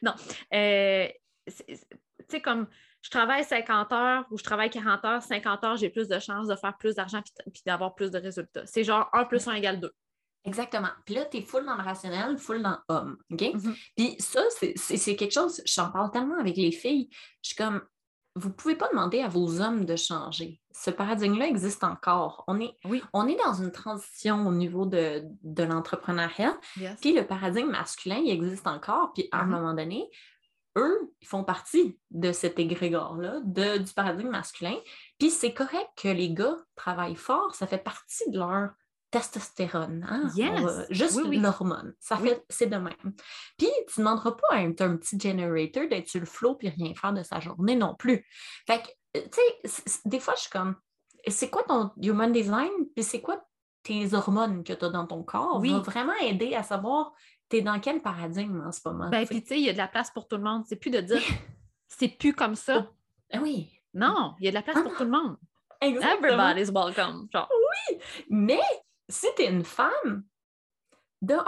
Non. Euh, tu sais, comme je travaille 50 heures ou je travaille 40 heures, 50 heures, j'ai plus de chances de faire plus d'argent puis, d'avoir plus de résultats. C'est genre 1 plus 1 égale 2. Exactement. Puis là, tu es full dans le rationnel, full dans homme. OK? Mhm. Puis ça, c'est quelque chose, j'en parle tellement avec les filles. Je suis comme, vous ne pouvez pas demander à vos hommes de changer. Ce paradigme-là existe encore. On est, Oui. on est dans une transition au niveau de, de l'entrepreneuriat. Yes. Puis le paradigme masculin, il existe encore. Puis à un Mhm. moment donné, eux, ils font partie de cet égrégore-là, du paradigme masculin. Puis c'est correct que les gars travaillent fort, ça fait partie de leur testostérone. hein? Yes. Va- juste Oui, oui. l'hormone. Ça Oui. fait, c'est de même. Puis tu ne demanderas pas à un, un petit generator d'être sur le flow puis rien faire de sa journée non plus. Fait que, tu sais, des fois, je suis comme, c'est quoi ton human design? Puis c'est quoi tes hormones que tu as dans ton corps? Oui. Va vraiment aider à savoir tu es dans quel paradigme en ce moment. Ben, puis tu sais, il y a de la place pour tout le monde. C'est plus de dire c'est plus comme ça. Ah oui, Non, il y a de la place Ah pour tout le monde. exactement. Everybody's welcome. Genre, Mais si tu es une femme, de un,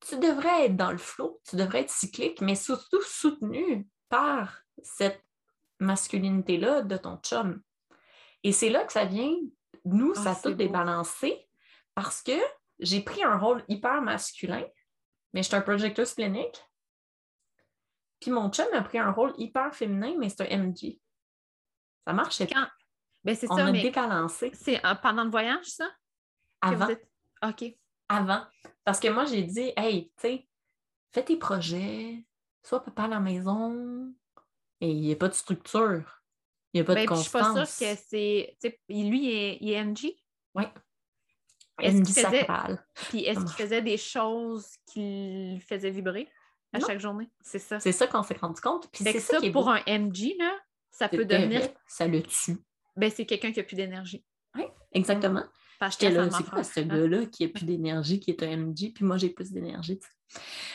tu devrais être dans le flow, tu devrais être cyclique, mais surtout soutenu par cette masculinité-là de ton chum. Et c'est là que ça vient, nous, Ah, ça a tout beau. débalancé parce que j'ai pris un rôle hyper masculin, mais je suis un projecteur splénique. Puis mon chum a pris un rôle hyper féminin, mais c'est un MG. Ça pas. quand? Ben, c'est On ça, a mais débalancé c'est euh, pendant le voyage, ça? avant. êtes- OK. avant. Parce que moi, j'ai dit, hey, tu sais, fais tes projets, sois papa à la maison. Et il n'y a pas de structure. Il n'y a pas Ben, de puis je suis pas sûre constance. que c'est. Lui, il est, il est MG. Oui. Est-ce qu'il faisait-. Puis est-ce qu'il faisait des choses qui le faisaient vibrer à Non. chaque journée? C'est ça. C'est ça qu'on s'est rendu compte. Puis c'est ça, ça, pour beau. un MG, là, ça peut devenir. Ça le tue. Ben, c'est quelqu'un qui a plus d'énergie. Exactement. Parce que J'étais là, c'est quoi ce gars-là qui a plus d'énergie, qui est un MG, puis moi, j'ai plus d'énergie.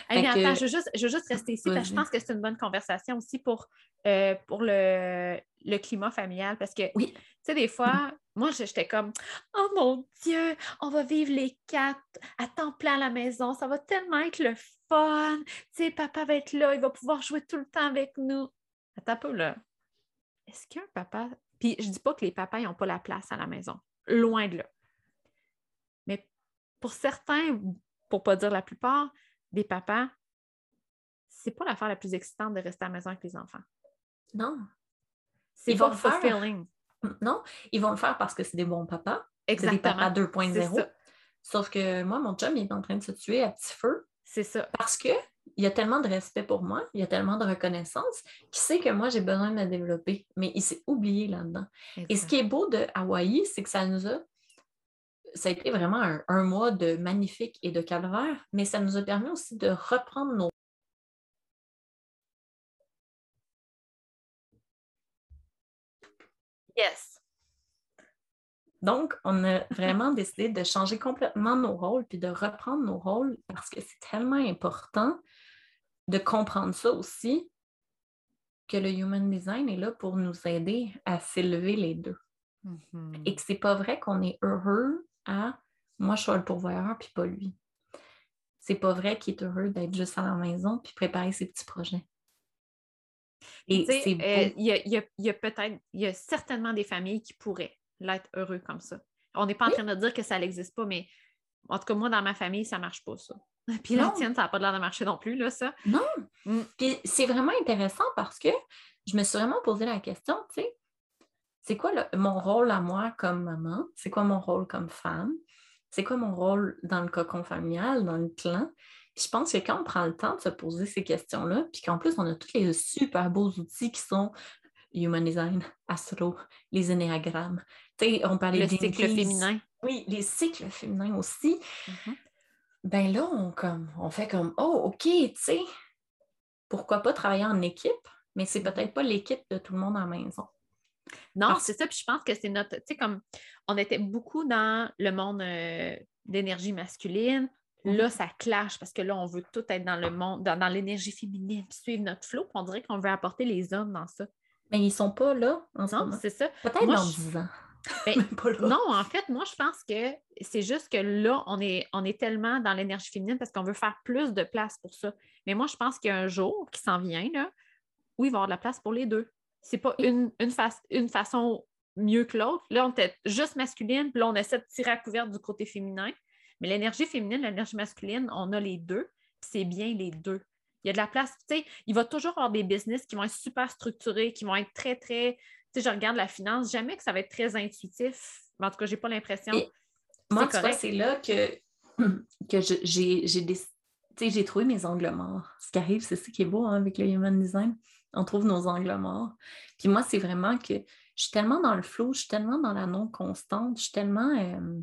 Hey, que- attends, je veux juste, je veux juste rester ici parce que je pense que c'est une bonne conversation aussi pour, euh, pour le, le climat familial. Parce que, Oui. tu sais, des fois, moi, j'étais comme Oh mon Dieu, on va vivre les quatre à temps plein à la maison. Ça va tellement être le fun. Tu sais, papa va être là, il va pouvoir jouer tout le temps avec nous. Attends un peu, là. Est-ce qu'un papa. Puis je dis pas que les papas n'ont pas la place à la maison. Loin de là. Pour certains, pour pas dire la plupart, des papas, c'est pas l'affaire la plus excitante de rester à la maison avec les enfants. Non. C'est pas le faire. fulfilling. Non, ils vont le faire parce que c'est des bons papas. C'est des Exactement. papas C'est 2.0. ça. Sauf que moi, mon chum, il est en train de se tuer à petit feu C'est ça. parce que il y a tellement de respect pour moi, il y a tellement de reconnaissance qu'il sait que moi, j'ai besoin de me développer, mais il s'est oublié là-dedans. Et ce qui est beau de Hawaï, c'est que ça nous a. Ça a été vraiment un, un mois de magnifique et de calvaire, mais ça nous a permis aussi de reprendre nos. Yes. Donc, on a vraiment décidé de changer complètement nos rôles puis de reprendre nos rôles parce que c'est tellement important de comprendre ça aussi que le Human Design est là pour nous aider à s'élever les deux. Mhm. Et que c'est pas vrai qu'on est heureux à moi, je suis le pourvoyeur puis pas lui. C'est pas vrai qu'il est heureux d'être juste à la maison puis préparer ses petits projets. Et euh, Il y a, il y a- il y a peut-être, il y a certainement des familles qui pourraient l'être heureux comme ça. On n'est pas en train de dire que ça n'existe pas, mais En tout cas, moi, dans ma famille, ça marche pas, ça. Puis la Non. tienne, ça n'a pas l'air de marcher non plus, là, ça. Non. Mm. Puis c'est vraiment intéressant parce que je me suis vraiment posé la question, tu sais, c'est quoi le- mon rôle à moi comme maman? C'est quoi mon rôle comme femme? C'est quoi mon rôle dans le cocon familial, dans le clan? Puis je pense que quand on prend le temps de se poser ces questions-là, puis qu'en plus, on a tous les super beaux outils qui sont Human Design, Astro, les énéagrammes. On parlait Le des cycle féminin. Oui, les cycles féminins aussi. Mhm. Ben là, on, comme, on fait comme, oh, OK, tu sais, pourquoi pas travailler en équipe, mais c'est peut-être pas l'équipe de tout le monde à la maison. Non, c'est ça. Puis je pense que c'est notre. Tu sais, comme on était beaucoup dans le monde euh, d'énergie masculine. Là, ça clash parce que là, on veut tout être dans le monde, dans, dans l'énergie féminine, puis suivre notre flow. Puis on dirait qu'on veut apporter les hommes dans ça. Mais ils sont pas là en ce Non, c'est ça. Peut-être dans je- 10 ans. Ben. Non, en fait, moi, je pense que c'est juste que là, on est, on est tellement dans l'énergie féminine parce qu'on veut faire plus de place pour ça. Mais moi, je pense qu'il y a un jour qui s'en vient, là, où il va y avoir de la place pour les deux. C'est pas une, une, fa- une façon mieux que l'autre. Là, on était juste masculine, puis là, on essaie de tirer à couvert du côté féminin. Mais l'énergie féminine, l'énergie masculine, on a les deux, puis c'est bien les deux. Il y a de la place, tu sais, il va toujours y avoir des business qui vont être super structurés, qui vont être très, très, tu sais, je regarde la finance, jamais que ça va être très intuitif. Mais en tout cas, j'ai pas l'impression. Moi, C'est tu vois, correct. c'est là que, que j'ai j'ai trouvé mes angles morts. Ce qui arrive, c'est ça qui est beau hein, avec le human design. On trouve nos angles morts. Puis moi, c'est vraiment que je suis tellement dans le flow, je suis tellement dans la non-constante, je suis tellement. euh,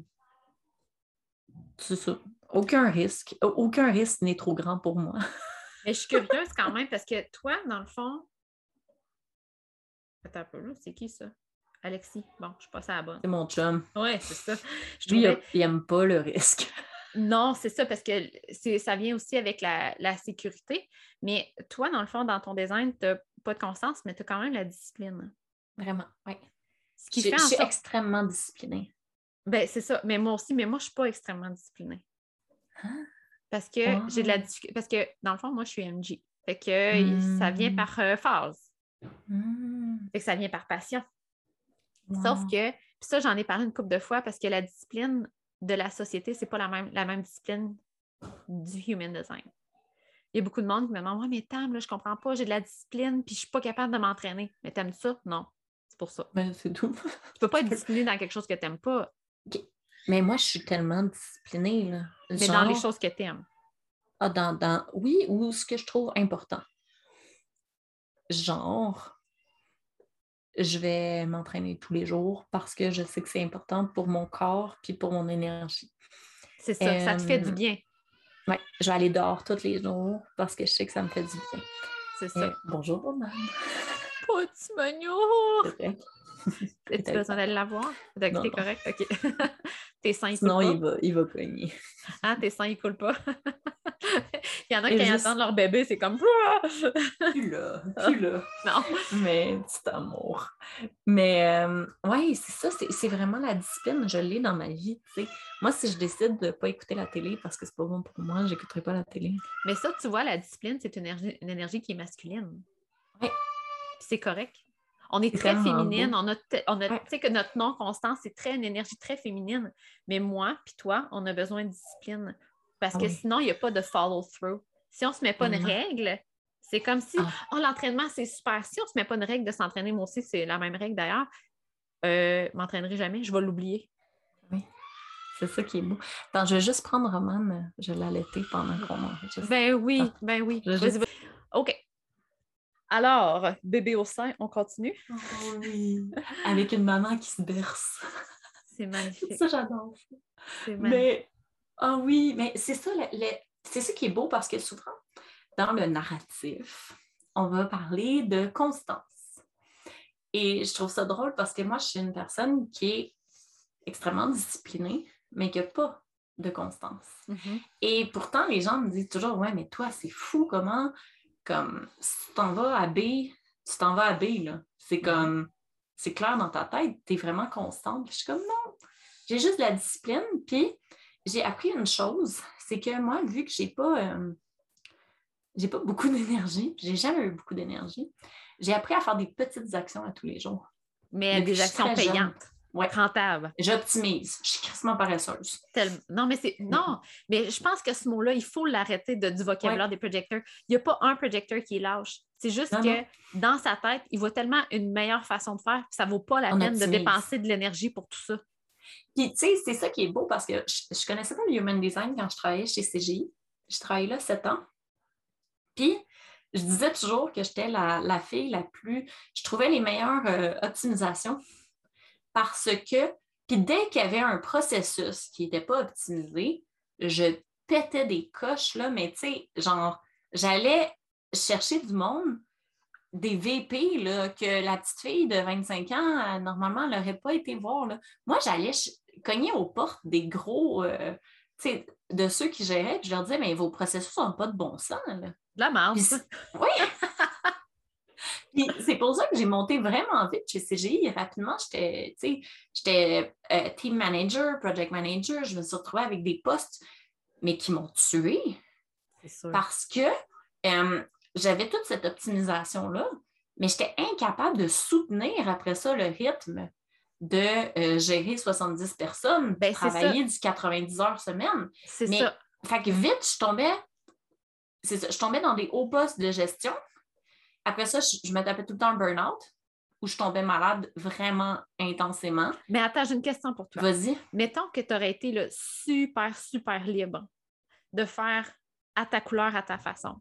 c'est ça. Aucun risque. Au- Aucun risque n'est trop grand pour moi. Mais je suis curieuse quand même parce que toi, dans le fond. Attends un peu, là, c'est qui ça? Alexis. Bon, je suis passée à la bonne. C'est mon chum. Ouais, c'est ça. Je Lui, trouvais- il aime pas le risque. Non, c'est ça, parce que ça vient aussi avec la, la sécurité. Mais toi, dans le fond, dans ton design, tu n'as pas de constance, mais tu as quand même la discipline. Vraiment, oui. Ce qui Je, fait je en suis sorte. extrêmement disciplinée. Ben, c'est ça. Mais moi aussi, mais moi, je ne suis pas extrêmement disciplinée. Hein? Parce que j'ai de la difficulté. Parce que, dans le fond, moi, je suis MG. Fait que ça vient Hmm. par euh, phase. Hmm. Fait que ça vient par passion. Wow. Sauf que, puis ça, j'en ai parlé une couple de fois parce que la discipline de la société, c'est pas la même, la même discipline du human design. Il y a beaucoup de monde qui me demande Ouais, mais Tam, là, je comprends pas, j'ai de la discipline, puis je suis pas capable de m'entraîner. Mais t'aimes ça? Non. C'est pour ça. Ben, c'est tout. Tu peux pas être discipliné dans quelque chose que t'aimes pas, Mais moi, je suis tellement disciplinée. Là. mais dans les choses que t'aimes. Ah, dans, dans- Oui, ou ce que je trouve important. Genre, je vais m'entraîner tous les jours parce que je sais que c'est important pour mon corps puis pour mon énergie. C'est ça, ça te fait du bien. Ouais, je vais aller dehors tous les jours parce que je sais que ça me fait du bien. C'est ça. Euh, bonjour, Roman. Petit! C'est vrai. As-tu besoin d'aller la voir? Non. correct? OK. tes seins, ils Sinon, coulent il pas? va, il va cogner. Ah, tes seins, ils coulent pas? Il y en a Et qui juste- attendent leur bébé, c'est comme... Plus là, plus là. non. Mais petit amour. Mais euh, oui, c'est ça, c'est c'est vraiment la discipline, je l'ai dans ma vie. tu. Moi, si je décide de ne pas écouter la télé parce que c'est pas bon pour moi, j'écouterai pas la télé. Mais ça, tu vois, la discipline, c'est une énergie, une énergie qui est masculine. Puis C'est correct. On est très féminine. beau. On a, on a tu sais que notre non-constance, c'est très une énergie très féminine. Mais moi, puis toi, on a besoin de discipline. Parce Ah que oui. sinon, il n'y a pas de follow-through. Si on ne se met pas une règle, c'est comme si, Ah. oh, l'entraînement, c'est super. Si on ne se met pas une règle de s'entraîner, moi aussi, c'est la même règle d'ailleurs, euh, je m'entraînerai jamais, je vais l'oublier. C'est ça qui est beau. Attends, je vais juste prendre Roman, je vais l'allaiter pendant qu'on mange. Ben oui, Ah. ben oui. Je- vas-y. OK. Alors, bébé au sein, on continue. Oh oui. Avec une maman qui se berce. C'est magnifique. Ça, j'adore. C'est magnifique. Mais, ah oui, mais c'est ça, le- le- c'est ça qui est beau parce que souvent, dans le narratif, on va parler de constance. Et je trouve ça drôle parce que moi, je suis une personne qui est extrêmement disciplinée, mais qui n'a pas de constance. Mhm. Et pourtant, les gens me disent toujours Ouais, mais toi, c'est fou comment, comme, si tu t'en vas à B, tu t'en vas à B, là. C'est comme, c'est clair dans ta tête, tu es vraiment constante. Puis je suis comme Non, j'ai juste de la discipline. Puis j'ai appris une chose c'est que moi, vu que j'ai pas, euh, j'ai pas beaucoup d'énergie, puis j'ai jamais eu beaucoup d'énergie, j'ai appris à faire des petites actions à tous les jours. Mais Depuis des actions jeune. Ouais. rentable. J'optimise. Je suis crissement paresseuse. Non, mais c'est. Non, mais je pense que ce mot-là, il faut l'arrêter de, du vocabulaire des projecteurs. Il n'y a pas un projecteur qui est lâche. C'est juste Non, que non. dans sa tête, il voit tellement une meilleure façon de faire, puis ça ne vaut pas la On peine de dépenser de l'énergie pour tout ça. Puis, tu sais, c'est ça qui est beau parce que je, je connaissais pas le human design quand je travaillais chez CGI. Je travaillais là sept ans. Puis, je disais toujours que j'étais la, la fille la plus. Je trouvais les meilleures euh, optimisations parce que, puis dès qu'il y avait un processus qui n'était pas optimisé, je pétais des coches, là, mais tu sais, genre, j'allais chercher du monde, des VP, là, que la petite fille de 25 ans, normalement, elle n'aurait pas été voir. Là. Moi, j'allais cogner aux portes des gros, euh, tu sais, de ceux qui géraient, puis je leur disais, mais vos processus n'ont pas de bon sens. Là. De la merde. Puis oui! C'est pour ça que j'ai monté vraiment vite chez CGI. Rapidement, j'étais, euh, team manager, project manager. Je me suis retrouvée avec des postes, mais qui m'ont tuée C'est sûr. parce que euh, j'avais toute cette optimisation-là, mais j'étais incapable de soutenir après ça le rythme de euh, gérer 70 personnes, Ben, travailler du 90 heures semaine. C'est Mais- ça. Fait que vite, je tombais, ça, je tombais dans des hauts postes de gestion. Après ça, je, je me tapais tout le temps un burn-out où je tombais malade vraiment intensément. Mais attends, j'ai une question pour toi. Vas-y. Mettons que tu aurais été là, super, super libre de faire à ta couleur, à ta façon.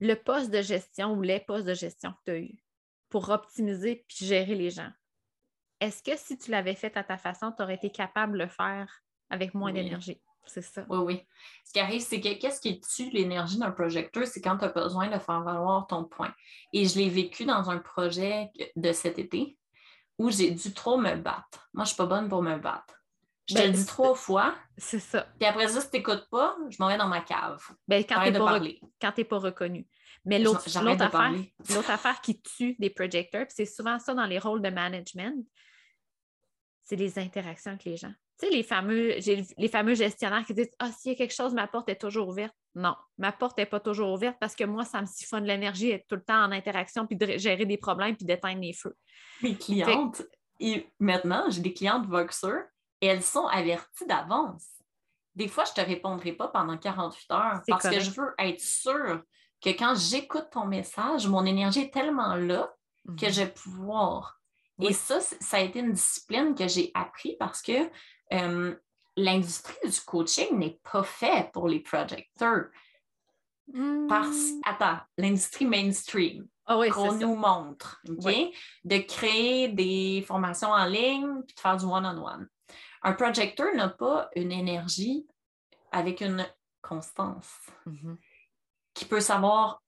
Le poste de gestion ou les postes de gestion que tu as eu pour optimiser puis gérer les gens, est-ce que si tu l'avais fait à ta façon, tu aurais été capable de le faire avec moins Oui. d'énergie? C'est ça. Oui, oui. Ce qui arrive, c'est que qu'est-ce qui tue l'énergie d'un projecteur, c'est quand tu as besoin de faire valoir ton point. Et je l'ai vécu dans un projet de cet été où j'ai dû trop me battre. Moi, je suis pas bonne pour me battre. Je te Ben, le dis trois fois, C'est ça. puis après ça, si tu n'écoutes pas, je m'en vais dans ma cave. Ben, quand tu n'es pas, pas reconnu. Mais l'autre affaire, affaire qui tue des projecteurs, puis c'est souvent ça dans les rôles de management, c'est les interactions avec les gens. Tu sais, les fameux, les fameux gestionnaires qui disent Ah, s'il y a quelque chose, ma porte est toujours ouverte. Non, ma porte n'est pas toujours ouverte parce que moi, ça me siphonne l'énergie d'être tout le temps en interaction, puis de gérer des problèmes, puis d'éteindre les feux. Mes clientes, et maintenant, j'ai des clientes Voxer et elles sont averties d'avance. Des fois, je ne te répondrai pas pendant 48 heures parce correct. que je veux être sûre que quand j'écoute ton message, mon énergie est tellement là que je vais pouvoir. Oui. Et ça, ça a été une discipline que j'ai appris parce que euh, l'industrie du coaching n'est pas faite pour les projecteurs. Mhm. Parce, attends, l'industrie mainstream Ah oui, qu'on nous montre? Oui. De créer des formations en ligne puis de faire du one-on-one. Un projecteur n'a pas une énergie avec une constance Mhm. qui peut savoir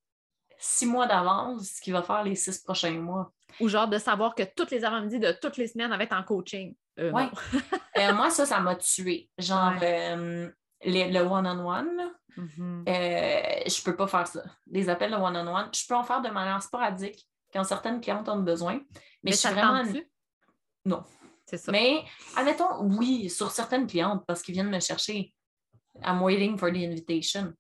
six mois d'avance ce qu'il va faire les six prochains mois. Ou genre de savoir que toutes les avant-midi de toutes les semaines, va être en coaching. Euh, Ouais. Euh, moi, ça, ça m'a tué. Genre, euh, les- le one-on-one, Mhm. euh, je peux pas faire ça. Des appels de one-on-one, je peux en faire de manière sporadique quand certaines clientes ont besoin. Mais, Mais je suis vraiment. Non. C'est ça. Mais, admettons, oui, sur certaines clientes, parce qu'ils viennent me chercher. I'm waiting for the invitation.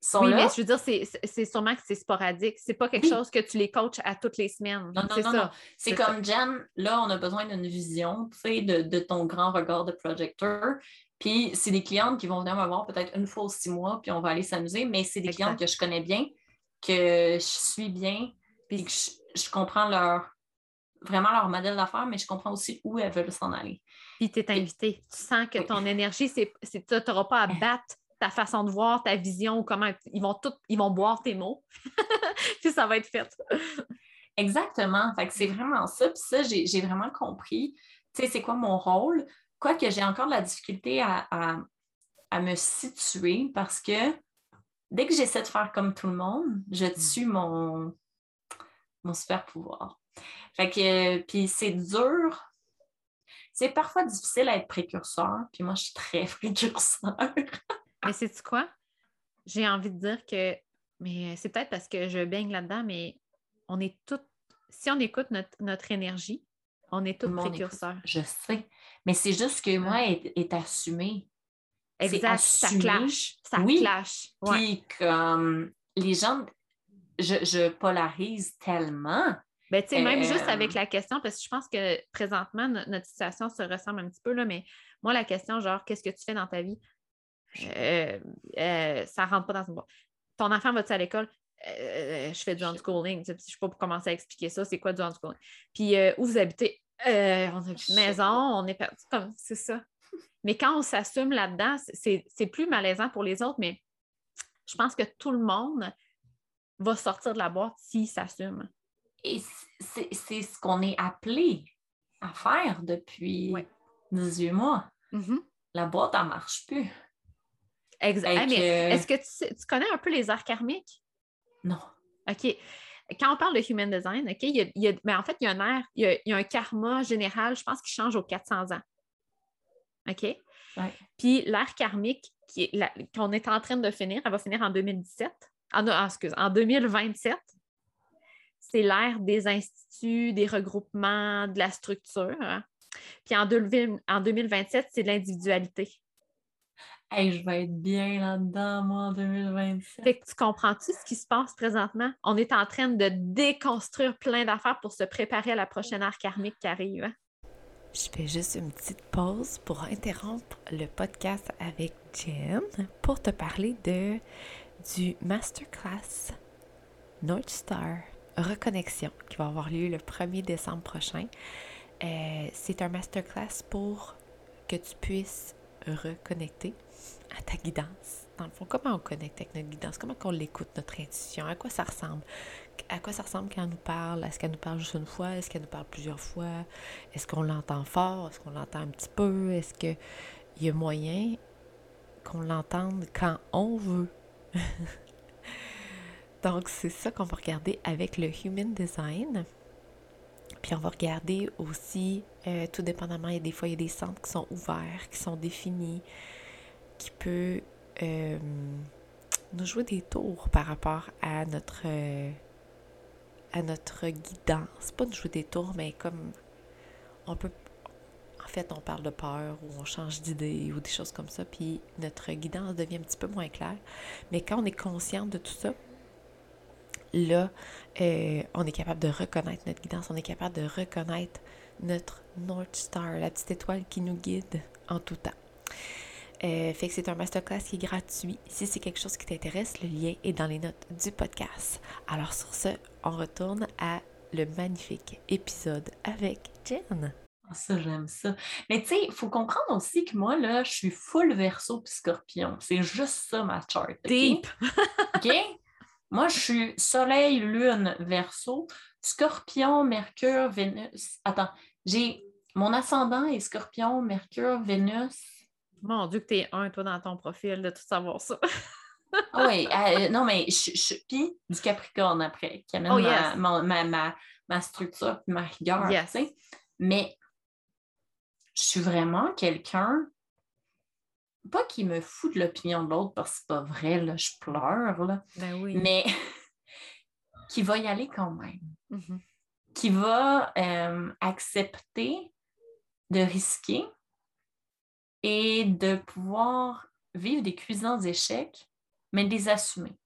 Sont Oui, là. mais je veux dire, c'est- sûrement que c'est sporadique. C'est pas quelque Oui. chose que tu les coaches à toutes les semaines. Non, non, non. C'est comme Jen, là, on a besoin d'une vision, tu sais, de, de ton grand regard de projecteur. Puis, c'est des clientes qui vont venir me voir peut-être une fois aux six mois, puis on va aller s'amuser, mais c'est des clientes que je connais bien, que je suis bien, puis que je, je comprends leur vraiment leur modèle d'affaires, mais je comprends aussi où elles veulent s'en aller. Puis tu es invité. Tu sens que ton énergie, c'est, tu n'auras pas à battre ta façon de voir, ta vision, comment ils vont tout, ils vont boire tes mots. puis ça va être fait. Exactement. Fait que c'est vraiment ça. Puis ça, j'ai j'ai vraiment compris, tu sais, c'est quoi mon rôle. Quoique j'ai encore de la difficulté à, à- à me situer parce que dès que j'essaie de faire comme tout le monde, je tue mon, mon super pouvoir. Fait que, puis c'est dur. C'est parfois difficile à être précurseur. Puis moi, je suis très précurseur. Mais c'est quoi? J'ai envie de dire que, mais c'est peut-être parce que je baigne là-dedans, mais on est toutes, si on écoute notre, notre énergie, on est monde précurseurs. Je sais. Mais c'est juste que moi, est, est assumé. Exact, ça clash. Ça Oui. clash. Puis comme les gens, je, je polarise tellement Ben, tu sais, même juste Euh, avec la question, parce que je pense que présentement, no- notre situation se ressemble un petit peu, là, mais moi, la question, genre, qu'est-ce que tu fais dans ta vie? Euh, euh, ça ne rentre pas dans une boîte. Ton enfant va-tu à l'école? Euh, je fais du unschooling. Je ne sais pas pour commencer à expliquer ça. C'est quoi du unschooling? Puis où vous habitez? On a une maison, on est perdu. Comme, c'est ça. Mais quand on s'assume là-dedans, c'est, plus malaisant pour les autres, mais je pense que tout le monde va sortir de la boîte s'il s'assume. Et c'est ce qu'on est appelé à faire depuis Ouais. 18 mois. Mhm. La boîte, elle ne marche plus. Exact. Mais que- est-ce que tu, tu connais un peu les arts karmiques? Non. OK. Quand on parle de human design, OK, il y a, il y a- ben, en fait, il y a un air, il y a, il y a un karma général, je pense, qui change aux 400 ans. OK? Ouais. Puis l'ère karmique est qu'on est en train de finir, elle va finir en 2017. Ah non, ah, excuse, en 2027. C'est l'ère des instituts, des regroupements, de la structure. hein. Puis en, deux- en 2027, c'est l'individualité. Hey, je vais être bien là-dedans, moi, en 2027. Fait que tu comprends-tu ce qui se passe présentement? On est en train de déconstruire plein d'affaires pour se préparer à la prochaine ère karmique qui arrive. hein? Je fais juste une petite pause pour interrompre le podcast avec Jen pour te parler de du masterclass North Star Reconnexion qui va avoir lieu le 1er décembre prochain. Euh, c'est un masterclass pour que tu puisses reconnecter ta guidance. Dans le fond, comment on connecte avec notre guidance? Comment on l'écoute, notre intuition? À quoi ça ressemble? À quoi ça ressemble quand elle nous parle? Est-ce qu'elle nous parle juste une fois? Est-ce qu'elle nous parle plusieurs fois? Est-ce qu'on l'entend fort? Est-ce qu'on l'entend un petit peu? Est-ce qu'il y a moyen qu'on l'entende quand on veut? Donc, c'est ça qu'on va regarder avec le Human Design. Puis on va regarder aussi, euh, tout dépendamment, il y a des fois, il y a des centres qui sont ouverts, qui sont définis, qui peut euh, nous jouer des tours par rapport à notre, euh, à notre guidance. Pas nous jouer des tours, mais comme on peut... En fait, on parle de peur ou on change d'idée ou des choses comme ça, puis notre guidance devient un petit peu moins claire. Mais quand on est conscient de tout ça, là, euh, on est capable de reconnaître notre guidance, on est capable de reconnaître notre North Star, la petite étoile qui nous guide en tout temps. Euh, fait que c'est un masterclass qui est gratuit. Si c'est quelque chose qui t'intéresse, le lien est dans les notes du podcast. Alors sur ce, on retourne à le magnifique épisode avec Jen. Ah, Ça, j'aime ça. Mais tu sais, il faut comprendre aussi que moi, là, je suis full verso puis scorpion. C'est juste ça ma chart. Deep. OK? Moi, je suis soleil, lune, verso, scorpion, mercure, Vénus. Attends, j'ai mon ascendant est scorpion, mercure, Vénus. Mon Dieu, que t'es un, toi, dans ton profil, de tout savoir ça. Ah oui, euh, non, mais je puis du Capricorne après, qui amène Oh, ma, yes. ma, ma, ma structure ma rigueur. Yes. Mais je suis vraiment quelqu'un, pas qui me fout de l'opinion de l'autre parce que c'est pas vrai, là, je pleure, là, Ben oui. mais qui va y aller quand même, Mhm. qui va euh, accepter de risquer et de pouvoir vivre des cuisants échecs, mais de les assumer.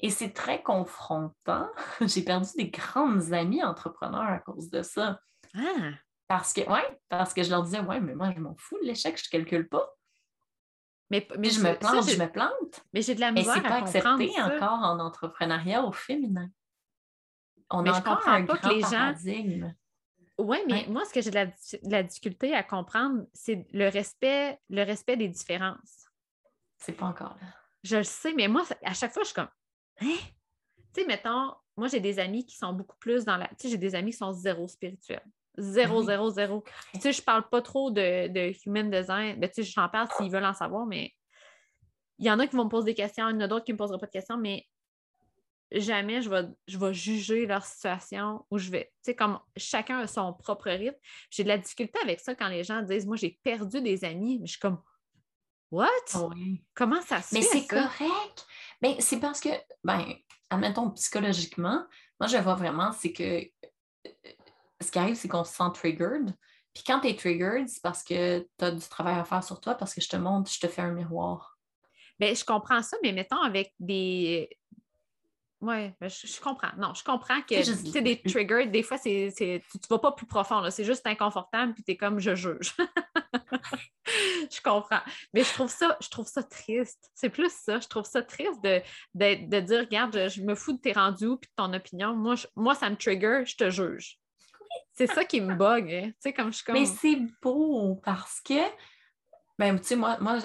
Et c'est très confrontant. J'ai perdu des grandes amies entrepreneurs à cause de ça. Ah, Parce que, ouais, parce que je leur disais, ouais, mais moi, je m'en fous de l'échec, je ne calcule pas. mais, mais je me plante, ça, je me plante. Mais j'ai de la Mais misère c'est pas à accepté ça. encore en entrepreneuriat au féminin. On Mais a encore un pas grand les gens- paradigme. Oui, mais Ouais. moi, ce que j'ai de la, de la difficulté à comprendre, c'est le respect, le respect des différences. C'est pas encore là. Je le sais, mais moi, à chaque fois, je suis comme Hein? Tu sais, mettons, moi, j'ai des amis qui sont beaucoup plus dans la. Tu sais, j'ai des amis qui sont zéro spirituels. Zéro, Oui. zéro, zéro. Tu sais, je parle pas trop de, de human design. Ben, tu sais, j'en parle s'ils veulent en savoir, mais il y en a qui vont me poser des questions, il y en a d'autres qui ne me poseront pas de questions, mais jamais je vais, je vais juger leur situation ou je vais. Tu sais, comme chacun a son propre rythme. J'ai de la difficulté avec ça quand les gens disent Moi, j'ai perdu des amis, mais je suis comme What? Oui. Comment ça se Mais fait? c'est ça? correct. Ben, c'est parce que, ben, admettons psychologiquement, moi, je vois vraiment, c'est que euh, ce qui arrive, c'est qu'on se sent triggered. Puis quand tu es triggered, c'est parce que tu as du travail à faire sur toi, parce que je te montre, je te fais un miroir. Ben, je comprends ça, mais mettons avec des. Oui, je, je comprends. Non, je comprends que C'est juste- tu sais, des triggers, des fois, c'est, c'est- tu ne vas pas plus profond. C'est juste inconfortable, puis tu es comme je juge. je comprends. Mais je trouve ça, je trouve ça triste. C'est plus ça. Je trouve ça triste de, de, de dire regarde, je, je me fous de tes rendus puis de ton opinion. Moi, je- moi, ça me trigger, je te juge. C'est ça qui me bug. hein. Tu sais, comme je comme. Mais c'est beau parce que, ben, tu sais, moi, moi,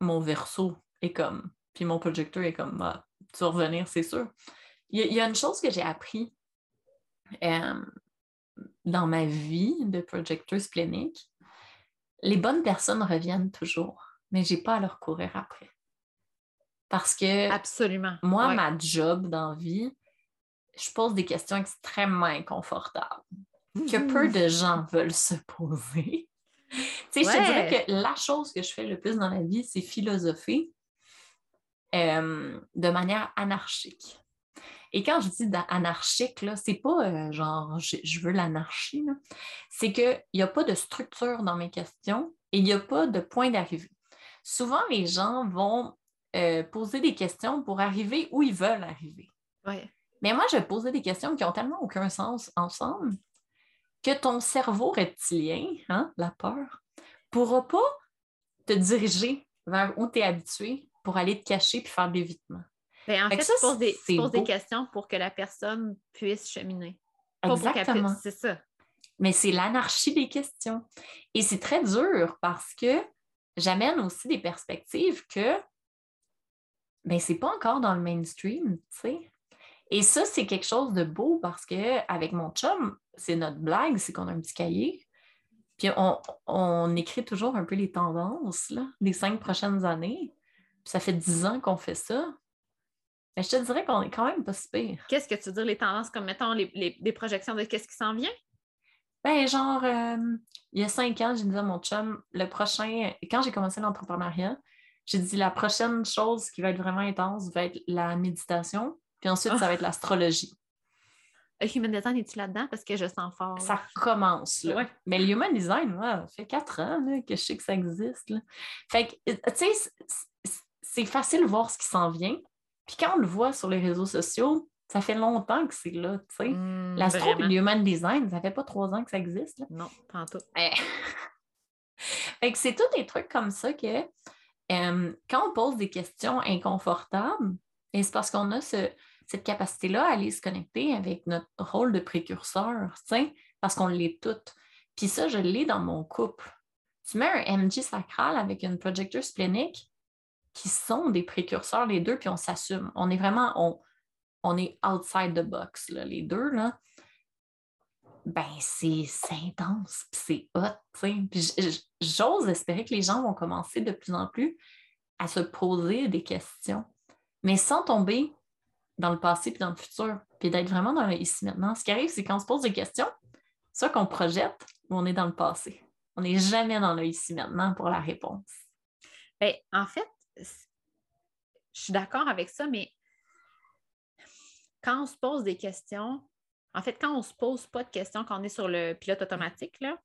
mon verso est comme, puis mon projecteur est comme, bah, tu vas revenir, c'est sûr. Il y, a- il y a une chose que j'ai appris euh, dans ma vie de projecteur splénique. Les bonnes personnes reviennent toujours, mais j'ai pas à leur courir après. Parce que Absolument. moi, Ouais. ma job dans la vie, je pose des questions extrêmement inconfortables que peu de gens veulent se poser. Tu sais, je te dirais que la chose que je fais le plus dans la vie, c'est philosopher euh, de manière anarchique. Et quand je dis anarchique, là, c'est pas euh, genre je, je veux l'anarchie, là. c'est qu'il n'y a pas de structure dans mes questions et il n'y a pas de point d'arrivée. Souvent, les gens vont euh, poser des questions pour arriver où ils veulent arriver. Ouais. Mais moi, je vais poser des questions qui n'ont tellement aucun sens ensemble que ton cerveau reptilien, hein, la peur, pourra pas te diriger vers où tu es habitué pour aller te cacher puis faire de l'évitement. Ben, en Fait ça, tu poses, des, tu c'est poses des beau. questions pour que la personne puisse cheminer. Pas Exactement. puisse- C'est ça. Mais c'est l'anarchie des questions. Et c'est très dur parce que j'amène aussi des perspectives que ben, c'est pas encore dans le mainstream, tu sais. Et ça, c'est quelque chose de beau parce que avec mon chum, c'est notre blague, c'est qu'on a un petit cahier. Puis on, on écrit toujours un peu les tendances là, des cinq prochaines années. Puis ça fait dix ans qu'on fait ça. Mais je te dirais qu'on est quand même pas si pire. Qu'est-ce que tu veux dire, les tendances, comme mettons les, les- projections de qu'est-ce qui s'en vient? Ben, genre, euh, il y a cinq ans, j'ai dit à mon chum, le prochain, quand j'ai commencé l'entrepreneuriat, j'ai dit la prochaine chose qui va être vraiment intense va être la méditation, puis ensuite, ça va être l'astrologie. Le human design, es-tu là-dedans? Parce que je sens fort. Ça commence, là. Ouais. Mais le human design, moi, ça fait quatre ans là, que je sais que ça existe. là. Fait que, euh, tu sais, c'est- facile de voir ce qui s'en vient. Puis quand on le voit sur les réseaux sociaux, ça fait longtemps que c'est là, tu sais. Hmm, L'astro et vraiment. le human design, ça fait pas trois ans que ça existe, là. Non, pas tout. Eh. fait que c'est tous des trucs comme ça que euh, quand on pose des questions inconfortables, et c'est parce qu'on a ce- cette capacité-là à aller se connecter avec notre rôle de précurseur, tu sais, parce qu'on l'est toutes. Puis ça, je l'ai dans mon couple. Tu mets un MG sacral avec une projecteur splénique qui sont des précurseurs, les deux, puis on s'assume. On est vraiment, on, on est outside the box, là, les deux, là ben c'est intense, puis c'est hot. Puis j'ose espérer que les gens vont commencer de plus en plus à se poser des questions, mais sans tomber dans le passé puis dans le futur, puis d'être vraiment dans le ici maintenant. Ce qui arrive, c'est quand on se pose des questions, soit qu'on projette ou on est dans le passé. On n'est jamais dans le ici maintenant pour la réponse. Ben, en fait, je suis d'accord avec ça, mais quand on se pose des questions, en fait, quand on ne se pose pas de questions, quand on est sur le pilote automatique, là,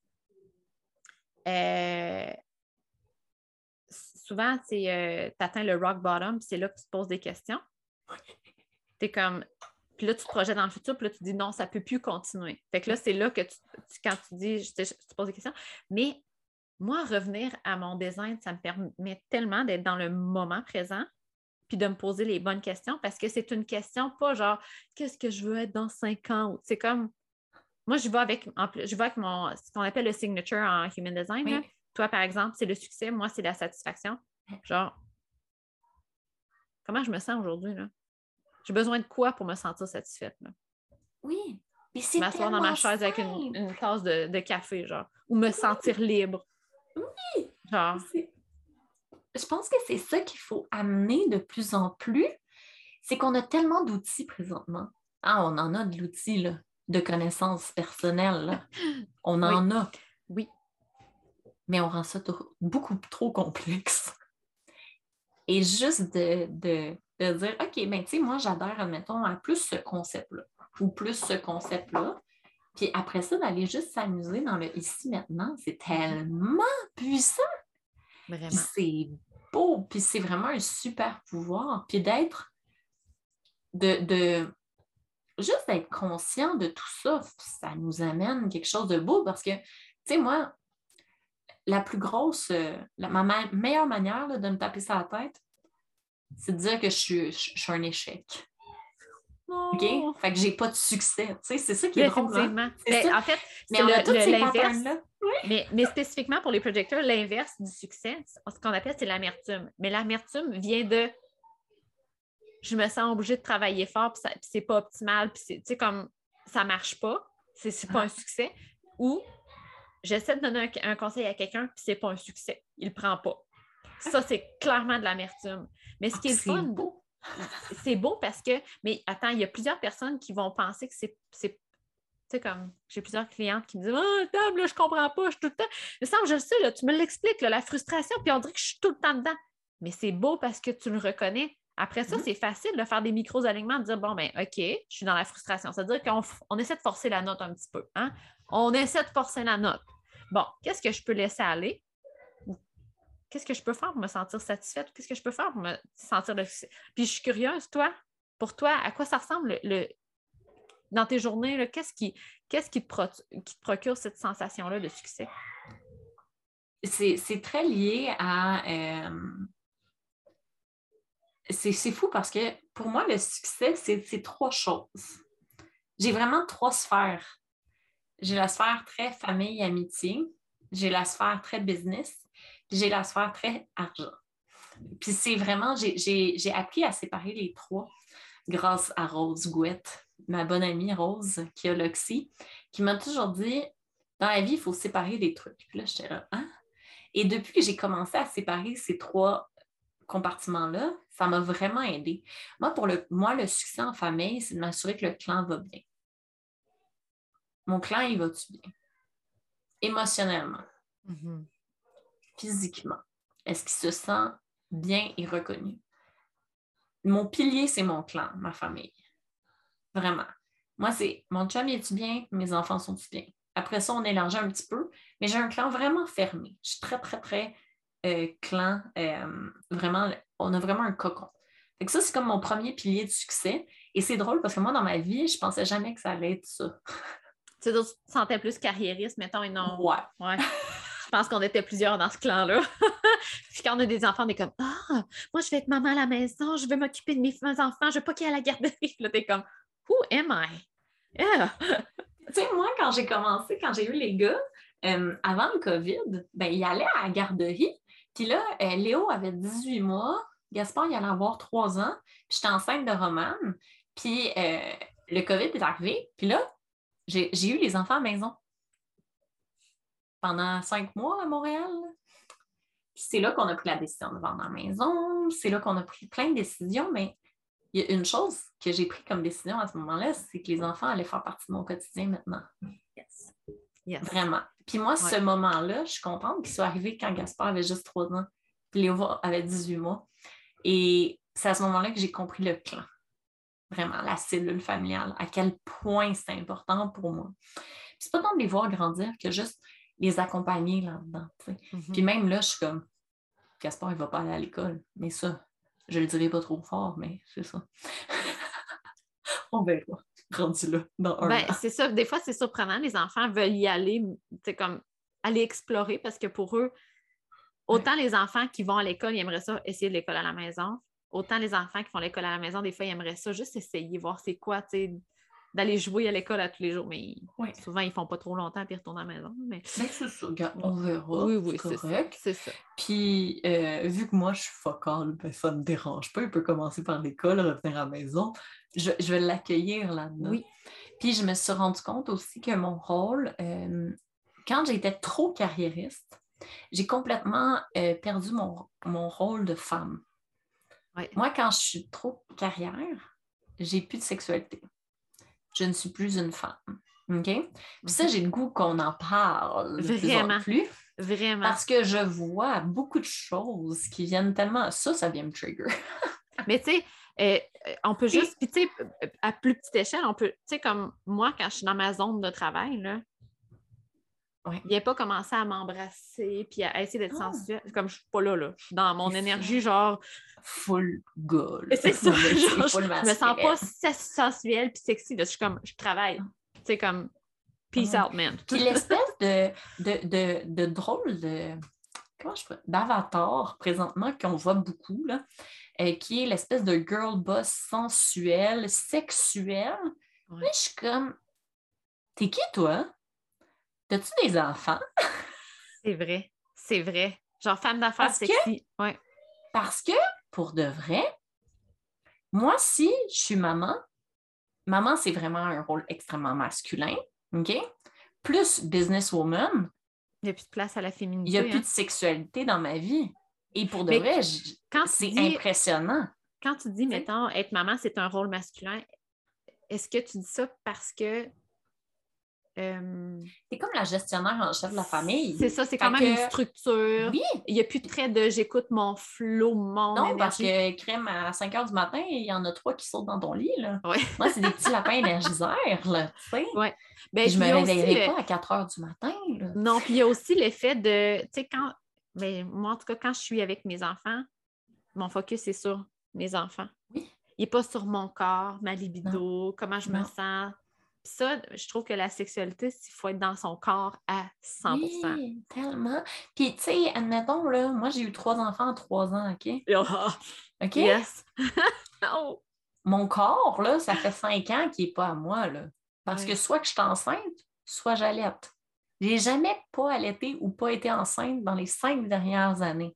euh, souvent, tu atteins le rock bottom, c'est là que tu te poses des questions. Tu es comme. Puis là, tu te projettes dans le futur, puis là, tu dis non, ça ne peut plus continuer. Fait que là, c'est là que tu, tu- quand tu dis, je te, je te pose des questions. Mais moi, revenir à mon design, ça me permet tellement d'être dans le moment présent, puis de me poser les bonnes questions, parce que c'est une question pas genre qu'est-ce que je veux être dans cinq ans? C'est comme moi, je vais avec, je vais avec mon, ce qu'on appelle le signature en human design. Oui. là. Toi, par exemple, c'est le succès, moi, c'est la satisfaction. Genre, comment je me sens aujourd'hui? là? J'ai besoin de quoi pour me sentir satisfaite? Là? Oui, M'asseoir dans ma chaise avec une, tasse de, de café, genre, ou me sentir libre. Oui. Genre, Je pense que c'est ça qu'il faut amener de plus en plus. C'est qu'on a tellement d'outils présentement. Ah, on en a de l'outil là, de connaissances personnelles. On en a. oui. Mais on rend ça beaucoup trop complexe. Et juste de, de- de dire, OK, ben tu sais, moi, j'adhère, admettons, à plus ce concept-là ou plus ce concept-là. Puis après ça, d'aller juste s'amuser dans le ici maintenant, c'est tellement puissant. Vraiment. C'est beau, puis c'est vraiment un super pouvoir. Puis d'être de, de juste d'être conscient de tout ça, ça nous amène quelque chose de beau parce que, tu sais, moi, la plus grosse, euh, la, ma meilleure manière de me taper ça la tête, c'est de dire que je suis, je, suis un échec. OK? Fait que j'ai pas de succès. Tu sais, c'est ça qui est drôle. Hein? Ben, en fait, mais on a tous ces l'inverse. Mais, mais, spécifiquement pour les projecteurs, l'inverse du succès, ce qu'on appelle, c'est l'amertume. Mais l'amertume vient de je me sens obligée de travailler fort, puis, c'est pas optimal, puis tu sais, comme ça marche pas, c'est pas un succès. Ou j'essaie de donner un, conseil à quelqu'un, puis c'est pas un succès. Il le prend pas. Ça, c'est clairement de l'amertume. Mais ce qui est, le fun, beau. C'est beau parce que, mais attends, il y a plusieurs personnes qui vont penser que c'est. Tu sais, comme j'ai plusieurs clientes qui me disent Ah, table, là, je comprends pas, je suis tout le temps. Mais ça, je le sais, là, tu me l'expliques, la frustration, puis on dirait que je suis tout le temps dedans. Mais c'est beau parce que tu le reconnais. Après ça, mm-hmm. c'est facile de faire des micros-alignements, de dire bon, ben OK, je suis dans la frustration. C'est-à-dire qu'on essaie de forcer la note un petit peu. Hein? On essaie de forcer la note. Bon, qu'est-ce que je peux laisser aller? Qu'est-ce que je peux faire pour me sentir satisfaite? Qu'est-ce que je peux faire pour me sentir le Puis je suis curieuse, toi, pour toi, à quoi ça ressemble le, dans tes journées? Qu'est-ce qui, qu'est-ce qui, te procure cette sensation-là de succès? C'est très lié à. Euh, c'est fou parce que pour moi, le succès, c'est trois choses. J'ai vraiment trois sphères. J'ai la sphère très famille, amitié. J'ai la sphère très business. J'ai la sphère très argent. Puis c'est vraiment, j'ai appris à séparer les trois grâce à Rose Gouette, ma bonne amie Rose, qui a l'oxy, qui m'a toujours dit dans la vie, il faut séparer des trucs. Puis là, j'étais là, hein? Et depuis que j'ai commencé à séparer ces trois compartiments-là, ça m'a vraiment aidé. Moi, pour le, moi, le succès en famille, c'est de m'assurer que le clan va bien. Mon clan, il va-tu bien? Émotionnellement, mm-hmm. Physiquement? Est-ce qu'il se sent bien et reconnu? Mon pilier, c'est mon clan, ma famille. Vraiment. Moi, c'est mon chum, est tu bien? Mes enfants sont-ils bien? Après ça, on élargit un petit peu, mais j'ai un clan vraiment fermé. Je suis très, très, très euh, clan. Euh, vraiment, on a vraiment un cocon. ça, c'est comme mon premier pilier de succès. Et c'est drôle parce que moi, dans ma vie, je pensais jamais que ça allait être ça. Tu te sentais plus carriériste, mettons, et non. Ouais. ouais. je pense qu'on était plusieurs dans ce clan-là. Puis quand on a des enfants, on est comme Ah, moi, je vais être maman à la maison, je veux m'occuper de mes enfants, je veux pas qu'il y ait à la garderie. Là, t'es comme Who am I? Tu sais, moi, quand j'ai commencé, quand j'ai eu les gars, euh, avant le COVID, ben, ils allaient à la garderie, puis là, euh, Léo avait 18 mois, Gaspard, il allait avoir 3 ans, puis j'étais enceinte de Romane, puis euh, le COVID est arrivé, puis là, j'ai eu les enfants à la maison pendant cinq mois à Montréal. C'est là qu'on a pris la décision de vendre la maison, c'est là qu'on a pris plein de décisions, mais il y a une chose que j'ai pris comme décision à ce moment-là, c'est que les enfants allaient faire partie de mon quotidien maintenant. Yes. Vraiment. Puis moi, ce moment-là, je suis contente qu'il soit arrivé quand Gaspard avait juste 3 ans, puis Léo avait 18 mois. Et c'est à ce moment-là que j'ai compris le clan. Vraiment, la cellule familiale, à quel point c'est important pour moi. C'est pas tant de les voir grandir que juste les accompagner là-dedans. Mm-hmm. Puis même là, je suis comme, Gaspard, il va pas aller à l'école. Mais ça, je le dirai pas trop fort, mais c'est ça. On verra rendu là dans ben, C'est ça. Des fois, c'est surprenant. Les enfants veulent y aller, c'est comme aller explorer parce que pour eux, autant les enfants qui vont à l'école, ils aimeraient ça essayer de l'école à la maison. Autant les enfants qui font l'école à la maison, des fois, ils aimeraient ça juste essayer, voir c'est quoi, tu sais, d'aller jouer à l'école à tous les jours. Mais souvent, ils ne font pas trop longtemps puis ils retournent à la maison. Mais, c'est ça, on verra. Oui, oui, c'est correct. Ça. Puis, euh, vu que moi, je suis focal, ben, ça ne me dérange pas. Il peut commencer par l'école, revenir à la maison je, vais l'accueillir là-dedans. Oui. Puis je me suis rendu compte aussi que mon rôle, euh, quand j'étais trop carriériste, j'ai complètement euh, perdu mon, rôle de femme. Moi, quand je suis trop carrière, j'ai plus de sexualité. Je ne suis plus une femme. OK? Puis ça, mhm. j'ai le goût qu'on en parle Vraiment. plus. Vraiment. Parce que je vois beaucoup de choses qui viennent tellement. Ça, ça vient me trigger. Mais tu sais, euh, on peut juste, puis tu sais, à plus petite échelle, on peut, tu sais, comme moi, quand je suis dans ma zone de travail, là, ouais. il a pas commencé à m'embrasser puis à essayer d'être oh. sensuelle. Comme je suis pas là, là. Je suis dans mon énergie, genre, full là. C'est ça, genre, full Je me sens pas sensuelle puis sexy. là. Je suis comme, je travaille. C'est comme, peace Ouais. out, man. Puis l'espèce de, de, de, de drôle de comment je d'avatar présentement qu'on voit beaucoup, là, euh, qui est l'espèce de girl boss sensuelle, sexuelle. Ouais. Je suis comme T'es qui toi? T'as-tu des enfants? C'est vrai. C'est vrai. Genre, femme d'affaires Parce que- sexy. Ouais. Parce que, pour de vrai, moi, si je suis maman, maman, c'est vraiment un rôle extrêmement masculin, OK? Plus businesswoman, Il n'y a plus de place à la féminité. il n'y a hein. plus de sexualité dans ma vie. Et pour de Mais vrai, c'est dis, impressionnant. quand tu dis, mettons, être maman, c'est un rôle masculin, est-ce que tu dis ça parce que. Euh, C'est comme la gestionnaire en chef de la famille. c'est ça, c'est quand Fait même que- une structure. Oui, Il n'y a plus de trait de j'écoute mon flow, mon non, parce que crème à 5 heures du matin, il y en a trois qui sautent dans ton lit. Là. Ouais. Moi, c'est des petits lapins énergiseurs, là. Ouais. Ben, je me réveillerai le- pas à 4 heures du matin. Là. Non, puis il y a aussi l'effet de, tu sais, quand, ben, moi, en tout cas, quand je suis avec mes enfants, mon focus est sur mes enfants. Oui. Il n'est pas sur mon corps, ma libido, comment je me sens. Ça, je trouve que la sexualité, il faut être dans son corps à 100 Oui, tellement. Puis, tu sais, admettons, là, moi, j'ai eu trois enfants en trois ans, OK? Ah, OK? Yes! oh. Mon corps, là, ça fait cinq ans qu'il n'est pas à moi, là. Parce que soit que je suis enceinte, soit j'allaite. J'ai jamais pas allaité ou pas été enceinte dans les cinq dernières années.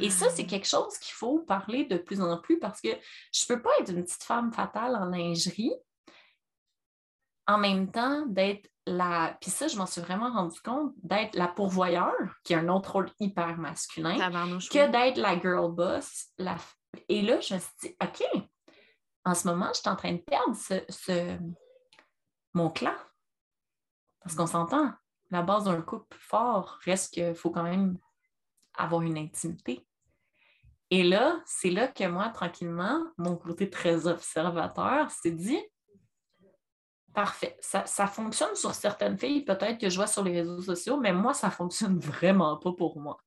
Et ça, Ah. c'est quelque chose qu'il faut parler de plus en plus parce que je peux pas être une petite femme fatale en lingerie en même temps d'être la. Puis ça, je m'en suis vraiment rendu compte, d'être la pourvoyeur, qui est un autre rôle hyper masculin, que d'être la girl boss. La... Et là, je me suis dit, OK, en ce moment, je suis en train de perdre ce, ce- mon clan. Parce qu'on s'entend, la base d'un couple fort reste qu'il faut quand même avoir une intimité. Et là, c'est là que moi, tranquillement, mon côté très observateur s'est dit Parfait, ça, ça fonctionne sur certaines filles, peut-être que je vois sur les réseaux sociaux, mais moi, ça ne fonctionne vraiment pas pour moi.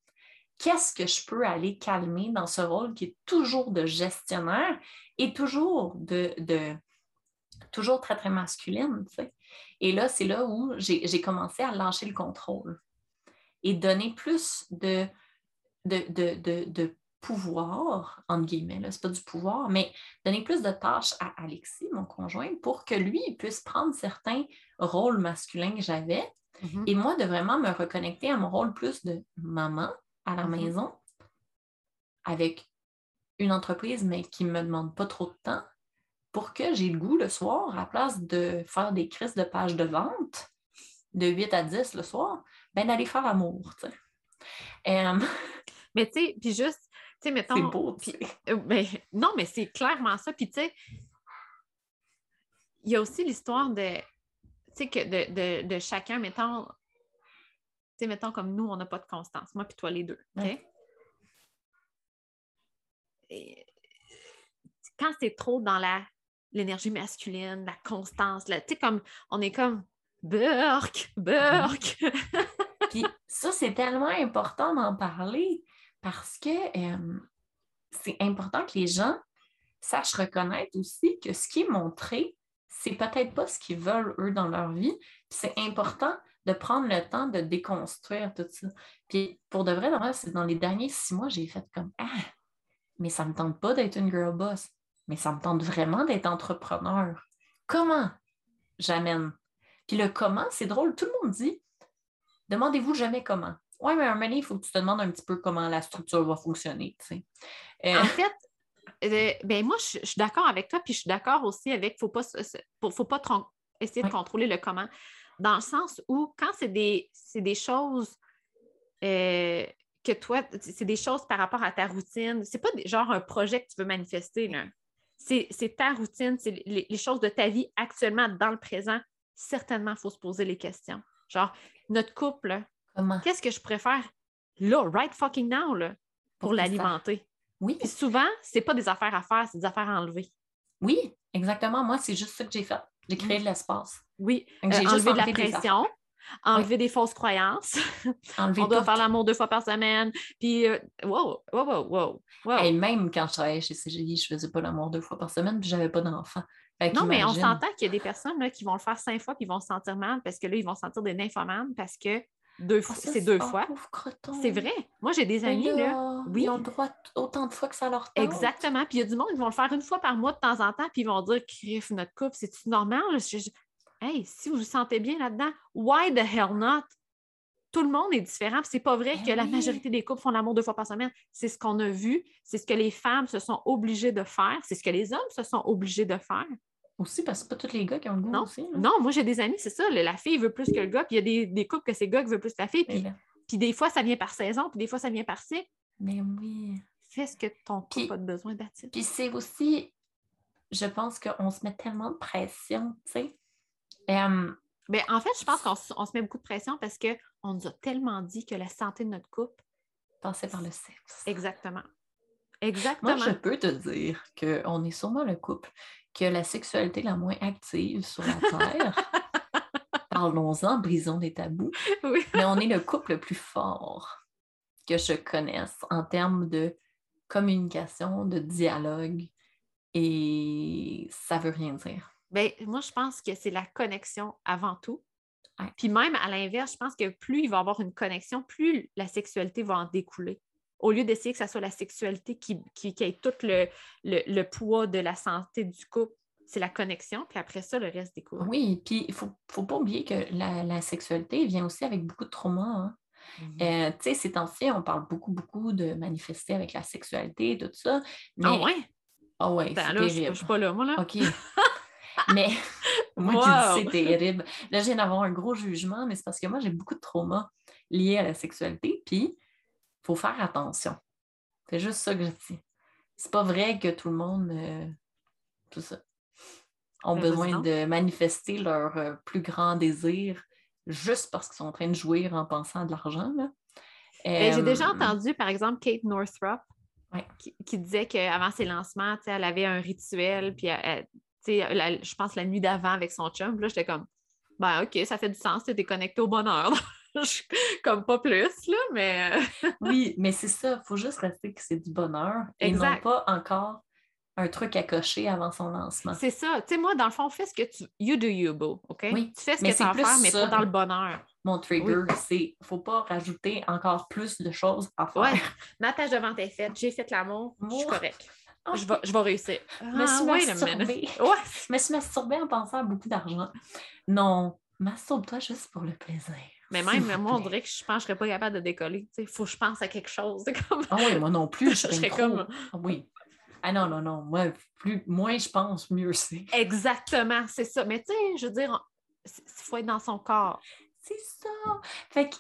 Qu'est-ce que je peux aller calmer dans ce rôle qui est toujours de gestionnaire et toujours de, de toujours très, très masculine? Et là, c'est là où j'ai commencé à lâcher le contrôle et donner plus de, de, de, de pouvoir, entre guillemets, là, c'est pas du pouvoir, mais donner plus de tâches à Alexis, mon conjoint, pour que lui il puisse prendre certains rôles masculins que j'avais Mhm. et moi de vraiment me reconnecter à mon rôle plus de maman à la Mhm. maison avec une entreprise, mais qui ne me demande pas trop de temps pour que j'ai le goût le soir, à la place de faire des crises de pages de vente de 8 à 10 le soir, ben d'aller faire l'amour. Mais tu sais, puis juste, sais, mettons. c'est beau. tu puis- sais. Euh, ben, non, mais c'est clairement ça. Puis, tu sais, il y a aussi l'histoire de, tu sais, que de, de, de chacun, mettons, tu sais, mettons comme nous, on n'a pas de constance, moi puis toi les deux. Et quand c'est trop dans la l'énergie masculine, la constance, là, tu sais, comme, on est comme, Burk, Burk. Puis ça, c'est tellement important d'en parler parce que euh, c'est important que les gens sachent reconnaître aussi que ce qui est montré, c'est peut-être pas ce qu'ils veulent eux dans leur vie. C'est important de prendre le temps de déconstruire tout ça. Puis pour de vrai, dans les derniers six mois, j'ai fait comme Ah, mais ça me tente pas d'être une girl boss, mais ça me tente vraiment d'être entrepreneur. Comment j'amène? Puis le comment, c'est drôle, tout le monde dit demandez-vous jamais comment. Oui, mais un moment donné, il faut que tu te demandes un petit peu comment la structure va fonctionner. tu sais. Euh, En fait, euh, ben moi, je, je suis d'accord avec toi, puis je suis d'accord aussi avec faut pas, faut, faut pas essayer de contrôler le comment, dans le sens où quand c'est des, c'est des choses euh, que toi, c'est des choses par rapport à ta routine, c'est pas des- genre un projet que tu veux manifester, là. C'est, c'est ta routine, c'est les, les choses de ta vie actuellement dans le présent. Certainement, il faut se poser les questions. Genre, notre couple, comment? qu'est-ce que je préfère là, right fucking now, là, pour l'alimenter? Oui, Puis souvent, c'est pas des affaires à faire, c'est des affaires à enlever. oui, exactement. Moi, c'est juste ça que j'ai fait. J'ai créé de l'espace. Oui, Donc, euh, j'ai juste enlever de la enlevé des pression, enlever des fausses croyances. Enlever on doit tout. faire l'amour deux fois par semaine. Puis, euh, wow, wow, wow, wow. wow. Et même quand je travaillais chez CGI, je faisais pas l'amour deux fois par semaine, puis j'avais pas d'enfant. Non, mais on s'entend qu'il y a des personnes là, qui vont le faire cinq fois puis ils vont se sentir mal parce que là, ils vont se sentir des nymphomanes parce que deux Ah, fois, c'est deux oh, fois. C'est vrai. Moi, j'ai des amis, là. là, oui. Ils ont le droit autant de fois que ça leur tente. Exactement. Puis il y a du monde qui vont le faire une fois par mois de temps en temps, puis ils vont dire Criff, notre couple, c'est-tu normal? Je- je- Hey, si vous vous sentez bien là-dedans, why the hell not? Tout le monde est différent. C'est pas vrai Ben que la majorité des couples font l'amour deux fois par semaine. C'est ce qu'on a vu, c'est ce que les femmes se sont obligées de faire, c'est ce que les hommes se sont obligés de faire. Aussi, parce que c'est pas tous les gars qui ont le goût Non. aussi. là. Non, moi j'ai des amis, c'est ça. La fille veut plus que le gars, puis il y a des, des couples que c'est le gars qui veut plus que la fille, puis, puis des fois ça vient par saison, puis des fois ça vient par cycle. mais oui. Fais ce que ton couple a besoin d'attitude. Puis c'est aussi, je pense qu'on se met tellement de pression, tu sais. Ben, en fait, je pense qu'on se met beaucoup de pression parce qu'on nous a tellement dit que la santé de notre couple. passer par le sexe. Exactement. Exactement. Moi, je peux te dire qu'on est sûrement le couple qui a la sexualité la moins active sur la Terre. Parlons-en, brisons les tabous. Oui. Mais on est le couple le plus fort que je connaisse en termes de communication, de dialogue. Et ça veut rien dire. Ben, moi, je pense que c'est la connexion avant tout. Ouais. Puis même à l'inverse, je pense que plus il va y avoir une connexion, plus la sexualité va en découler. Au lieu d'essayer que ça soit la sexualité qui, qui, qui ait tout le, le, le poids de la santé du couple, c'est la connexion, puis après ça, le reste découle. Oui, puis il ne faut, faut pas oublier que la, la sexualité vient aussi avec beaucoup de trauma. hein. Mhm. Euh, tu sais, ces temps-ci, on parle beaucoup, beaucoup de manifester avec la sexualité et tout ça. Mais... Ah ouais? Ah ouais, Attends, c'est terrible. je suis pas là, moi, là. OK. mais moi Wow. qui dis c'est terrible. Là, je viens d'avoir un gros jugement, mais c'est parce que moi, j'ai beaucoup de traumas liés à la sexualité, puis il faut faire attention. C'est juste ça que je dis. C'est pas vrai que tout le monde, euh, tout ça, ont Ben, besoin de manifester leur euh, plus grand désir juste parce qu'ils sont en train de jouir en pensant à de l'argent. Ben, J'ai déjà Euh, entendu, par exemple, Kate Northrup Ouais. qui, qui disait qu'avant ses lancements, elle avait un rituel, puis elle- elle- tu sais, la- je pense la nuit d'avant avec son chum. Puis Là, j'étais comme, ben OK, ça fait du sens, tu es connecté au bonheur. Comme pas plus, là, mais euh, Oui, mais c'est ça, il faut juste rester que c'est du bonheur et non Exact. pas encore un truc à cocher avant son lancement. c'est ça. Tu sais, moi, dans le fond, fais ce que tu. You do you, boo, OK? Oui, Tu fais ce mais que tu as à faire, mais pas dans le bonheur. Mon trigger, c'est faut pas rajouter encore plus de choses à faire. Ouais. Ma tâche de vente est faite, j'ai fait l'amour, je suis correcte. Je vais, je vais réussir. me suis Ah. Ouais. Me suis masturbée en pensant à beaucoup d'argent. Non, masturbe-toi juste pour le plaisir. Mais même, moi, on dirait que je pense que je ne serais pas capable de décoller. Il faut que je pense à quelque chose. C'est comme... Ah oui, moi non plus, je Je serais trop. comme- Ah oui. Ah non, non, non. Moi, plus, moins je pense, mieux c'est. Exactement, c'est ça. Mais tu sais, je veux dire, il faut être dans son corps. C'est ça. Fait que,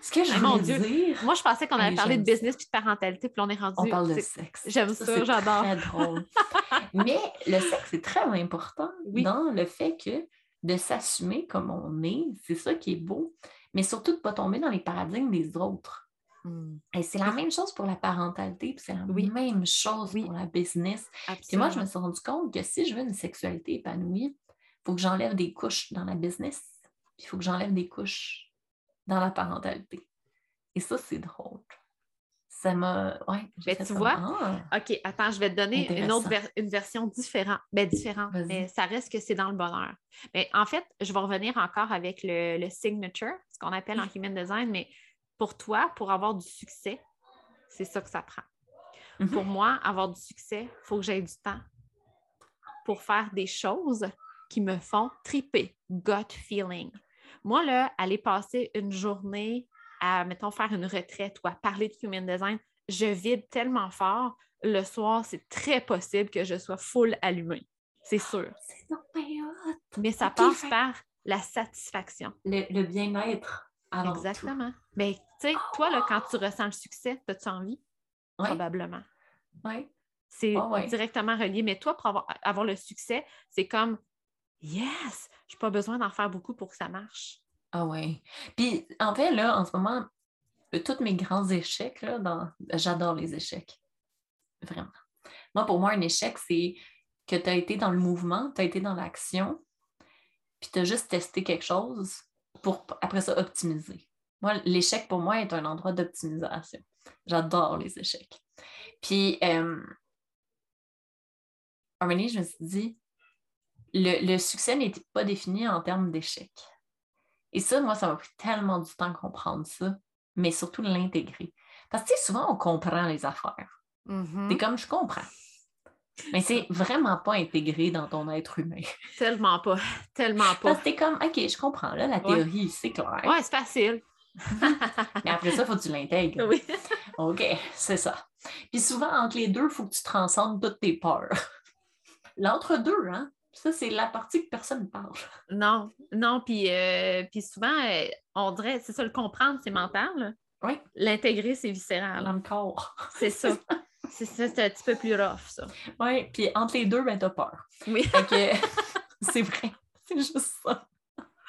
ce que je mon Dieu. dire, Moi, je pensais qu'on Hey, allait parler de business puis de parentalité, puis on est rendu. on parle de c'est- sexe. j'aime ça, c'est j'adore. très drôle. Mais le sexe est très important Oui. dans le fait que de s'assumer comme on est, c'est ça qui est beau, mais surtout de ne pas tomber dans les paradigmes des autres. Hmm, Et c'est la même chose pour la parentalité, puis c'est la Oui. même chose Oui. pour la business. Puis moi, je me suis rendu compte que si je veux une sexualité épanouie, il faut que j'enlève des couches dans la business, puis il faut que j'enlève des couches dans la parentalité. Et ça, c'est drôle. Ça m'a. Ouais, Ben, tu vois, Ah, OK, attends, je vais te donner une autre ver- une version différente. Ben, différente, Vas-y. mais ça reste que c'est dans le bonheur. Mais en fait, je vais revenir encore avec le, le signature, ce qu'on appelle en human design, mais pour toi, pour avoir du succès, c'est ça que ça prend. Mhm. Pour moi, avoir du succès, il faut que j'aie du temps pour faire des choses qui me font triper, gut feeling. Moi, là, aller passer une journée à, mettons, faire une retraite ou à parler de human design, je vide tellement fort. Le soir, c'est très possible que je sois full allumée. C'est sûr. c'est. Mais ça passe fait- par la satisfaction. Le, le bien-être. tout. Exactement. Mais tu sais, toi, là, quand tu ressens le succès, as-tu envie? Probablement. ouais. C'est directement relié. Mais toi, pour avoir, avoir le succès, c'est comme Yes, je n'ai pas besoin d'en faire beaucoup pour que ça marche. Ah ouais. Puis en fait, là, en ce moment, euh, tous mes grands échecs, là, dans... j'adore les échecs. Vraiment. Moi, pour moi, un échec, c'est que tu as été dans le mouvement, tu as été dans l'action, puis tu as juste testé quelque chose, pour après ça optimiser. Moi, l'échec pour moi est un endroit d'optimisation. J'adore les échecs. Puis, euh, je me suis dit, le, succès n'était pas défini en termes d'échec. Et ça, moi, ça m'a pris tellement du temps de comprendre ça, mais surtout l'intégrer. Parce que, souvent, on comprend les affaires. Mm-hmm. C'est comme je comprends. Mais c'est vraiment pas intégré dans ton être humain. Tellement pas. Tellement pas. Parce que t'es comme, OK, je comprends, là, la théorie, c'est clair. Ouais, c'est facile. Mais après ça, il faut que tu l'intègres. Oui. OK, c'est ça. Puis souvent, entre les deux, il faut que tu transcendes toutes tes peurs. L'entre-deux, hein? Ça, c'est la partie que personne ne parle. Non, non, puis, euh, souvent, euh, on dirait, c'est ça, le comprendre, c'est mental. Oui. L'intégrer, c'est viscéral. Dans le corps. C'est ça. c'est ça, c'est un petit peu plus rough, ça. Oui, puis entre les deux, ben, t'as peur. Oui. c'est vrai. C'est juste ça.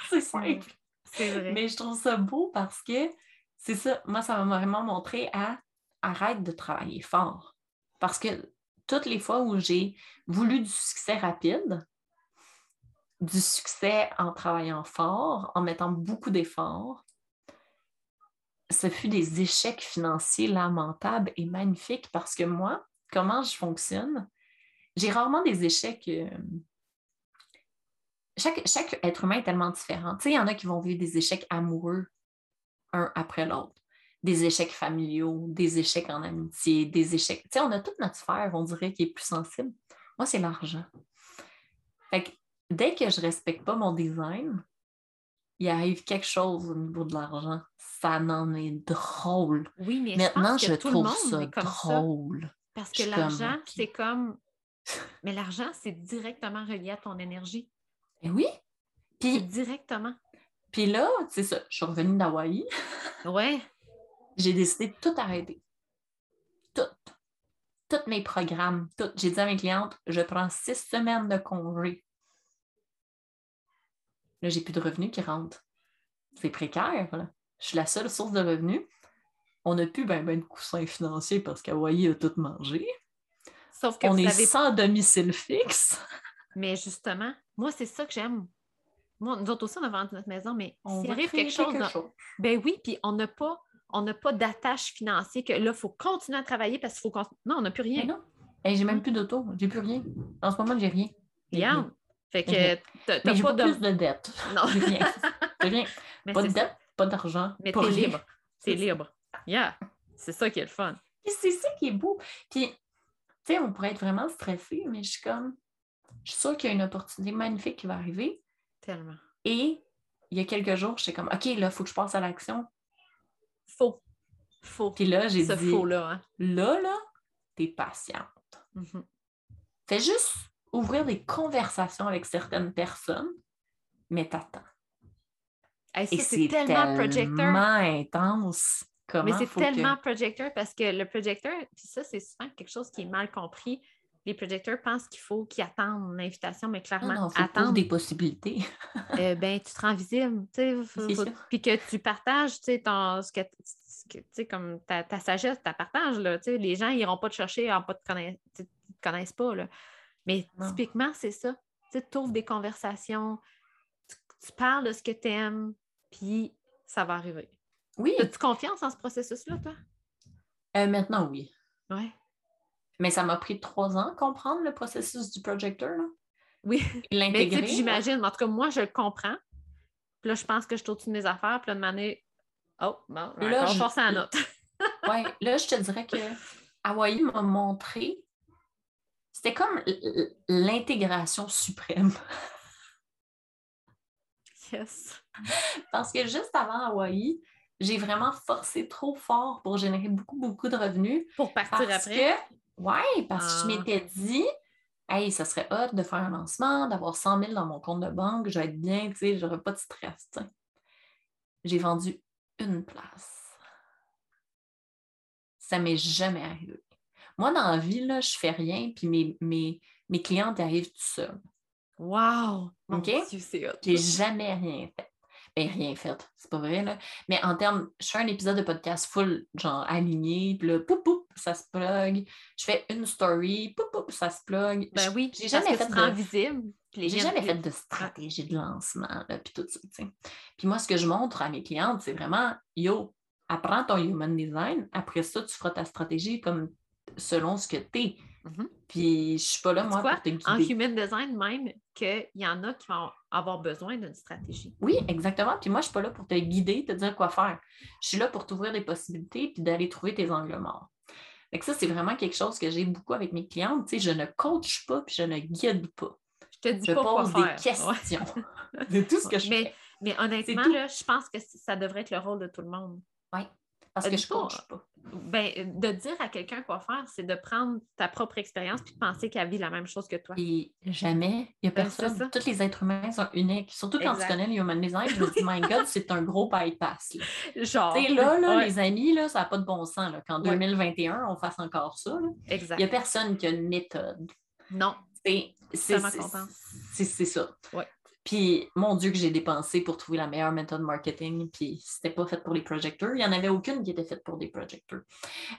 C'est simple. C'est vrai. Mais je trouve ça beau parce que c'est ça, moi, ça m'a vraiment montré à arrête de travailler fort. Parce que toutes les fois où j'ai voulu du succès rapide, du succès en travaillant fort, en mettant beaucoup d'efforts, ce fut des échecs financiers lamentables et magnifiques parce que moi, comment je fonctionne, j'ai rarement des échecs. Euh, chaque, chaque, être humain est tellement différent. Il y en a qui vont vivre des échecs amoureux un après l'autre, des échecs familiaux, des échecs en amitié, des échecs. On a toute notre sphère, on dirait, qui est plus sensible. Moi, c'est l'argent. Dès que je ne respecte pas mon design, il arrive quelque chose au niveau de l'argent. Ça en est drôle. Oui, mais maintenant, je, trouve ça drôle. Parce que l'argent, c'est comme. Mais l'argent, c'est directement relié à ton énergie. Et eh oui. Puis directement. Puis là, c'est ça, je suis revenue d'Hawaï. Ouais. J'ai décidé de tout arrêter. Tout. Tous mes programmes, tout. J'ai dit à mes clientes, je prends six semaines de congé Là, j'ai plus de revenus qui rentrent. C'est précaire. Là. Je suis la seule source de revenus. On n'a plus ben, ben de coussins financiers parce qu'Hawaii a tout mangé. Sauf que on est avez... sans domicile fixe. Mais justement, moi, c'est ça que j'aime. Moi, nous autres aussi, on a vendu notre maison, mais s'il arrive quelque chose, ben oui, puis on n'a pas, on pas d'attache financière que là, il faut continuer à travailler parce qu'il faut. Non, on n'a plus rien. non. Et j'ai même plus d'auto, j'ai plus rien. En ce moment, j'ai rien. Rien. Fait que t'as pas, de... plus de dettes. Non. Rien. rien. pas de dette, pas d'argent. Mais t'es libre. C'est libre. Yeah. C'est ça qui est le fun. c'est ça qui est beau. Puis, tu sais, on pourrait être vraiment stressé, mais je suis comme, je suis sûre qu'il y a une opportunité magnifique qui va arriver. Tellement. Et il y a quelques jours, j'étais comme, OK, là, il faut que je passe à l'action. Faux. Faux. Puis là, j'ai dit, faux, là, hein? là, là, t'es patiente. Mm-hmm. Fais juste ouvrir des conversations avec certaines personnes, mais t'attends. Et c'est tellement, projecteur. intense. mais c'est tellement projecteur parce que le projecteur, puis ça, c'est souvent quelque chose qui est mal compris. Les projecteurs pensent qu'il faut qu'ils attendent l'invitation, mais clairement, non, faut attendre des possibilités. euh, ben, tu te rends visible, puis que tu partages, ton, ce que, comme ta, ta, sagesse, ta partage, là, les gens n'iront pas te chercher en pas te connaître, te connaissent pas, là. Mais typiquement, c'est ça. Tu ouvres des conversations, tu, parles de ce que tu aimes, puis ça va arriver. Oui. As-tu confiance en ce processus-là, toi? Euh, maintenant, oui. Oui. Mais ça m'a pris trois ans comprendre le processus du projecteur. Là. Oui. L'intégrer. J'imagine. En tout cas, moi, je le comprends. Puis là, je pense que je suis au-dessus de mes affaires. Puis là, de manière. Oh, bon, là, je force la note. oui, là, je te dirais que Hawaii m'a montré c'était comme l'intégration suprême. Yes. Parce que juste avant Hawaï, j'ai vraiment forcé trop fort pour générer beaucoup, beaucoup de revenus. Pour partir après? Oui, parce que je ah. m'étais dit, hey, ça serait hot de faire un lancement, d'avoir 100 000 dans mon compte de banque, je vais être bien, tu sais, j'aurais pas de stress. J'ai vendu une place. Ça m'est jamais arrivé. Moi, dans la vie, là, je fais rien, puis mes, mes, mes clientes arrivent tout seuls. Wow! OK? J'ai jamais rien fait. Ben, rien fait, c'est pas vrai, là. Mais en termes, je fais un épisode de podcast full, genre aligné, puis là, poup, poup, ça se plug. Je fais une story, poup, poup, ça se plug. Ben oui, j'ai jamais fait de... visible. J'ai jamais fait de stratégie de lancement, là, puis tout ça, tu sais. Puis moi, ce que je montre à mes clientes, c'est vraiment, yo, apprends ton human design. Après ça, tu feras ta stratégie comme selon ce que tu es. Mhm. Puis je suis pas là, moi, pour te En human design, même, qu'il y en a qui vont avoir besoin d'une stratégie. Oui, exactement. Puis moi, je suis pas là pour te guider, te dire quoi faire. Je suis là pour t'ouvrir des possibilités puis d'aller trouver tes angles morts. Fait que ça, c'est vraiment quelque chose que j'ai beaucoup avec mes clientes. Tu sais, je ne coach pas puis je ne guide pas. Je te dis Je pas quoi pose faire. des Ouais. questions. c'est tout ce que je Mais, fais. mais honnêtement, là, je pense que ça devrait être le rôle de tout le monde. Parce Euh, que je pas- coach pas. Ben, de dire à quelqu'un quoi faire, c'est de prendre ta propre expérience puis de penser qu'elle vit la même chose que toi. Puis jamais, il n'y a Ben, personne. Tous les êtres humains sont uniques. Surtout quand tu connais le human design, je me dis, my God, c'est un gros bypass. là. Genre. Tu là, là Ouais, les amis, là, ça n'a pas de bon sens. là, Qu'en Ouais. 2021, on fasse encore ça. là. Exact. Il n'y a personne qui a une méthode. Non. C'est ça. Ouais. Puis, mon Dieu, que j'ai dépensé pour trouver la meilleure méthode marketing. Puis, c'était pas fait pour les projecteurs. Il n'y en avait aucune qui était faite pour des projecteurs.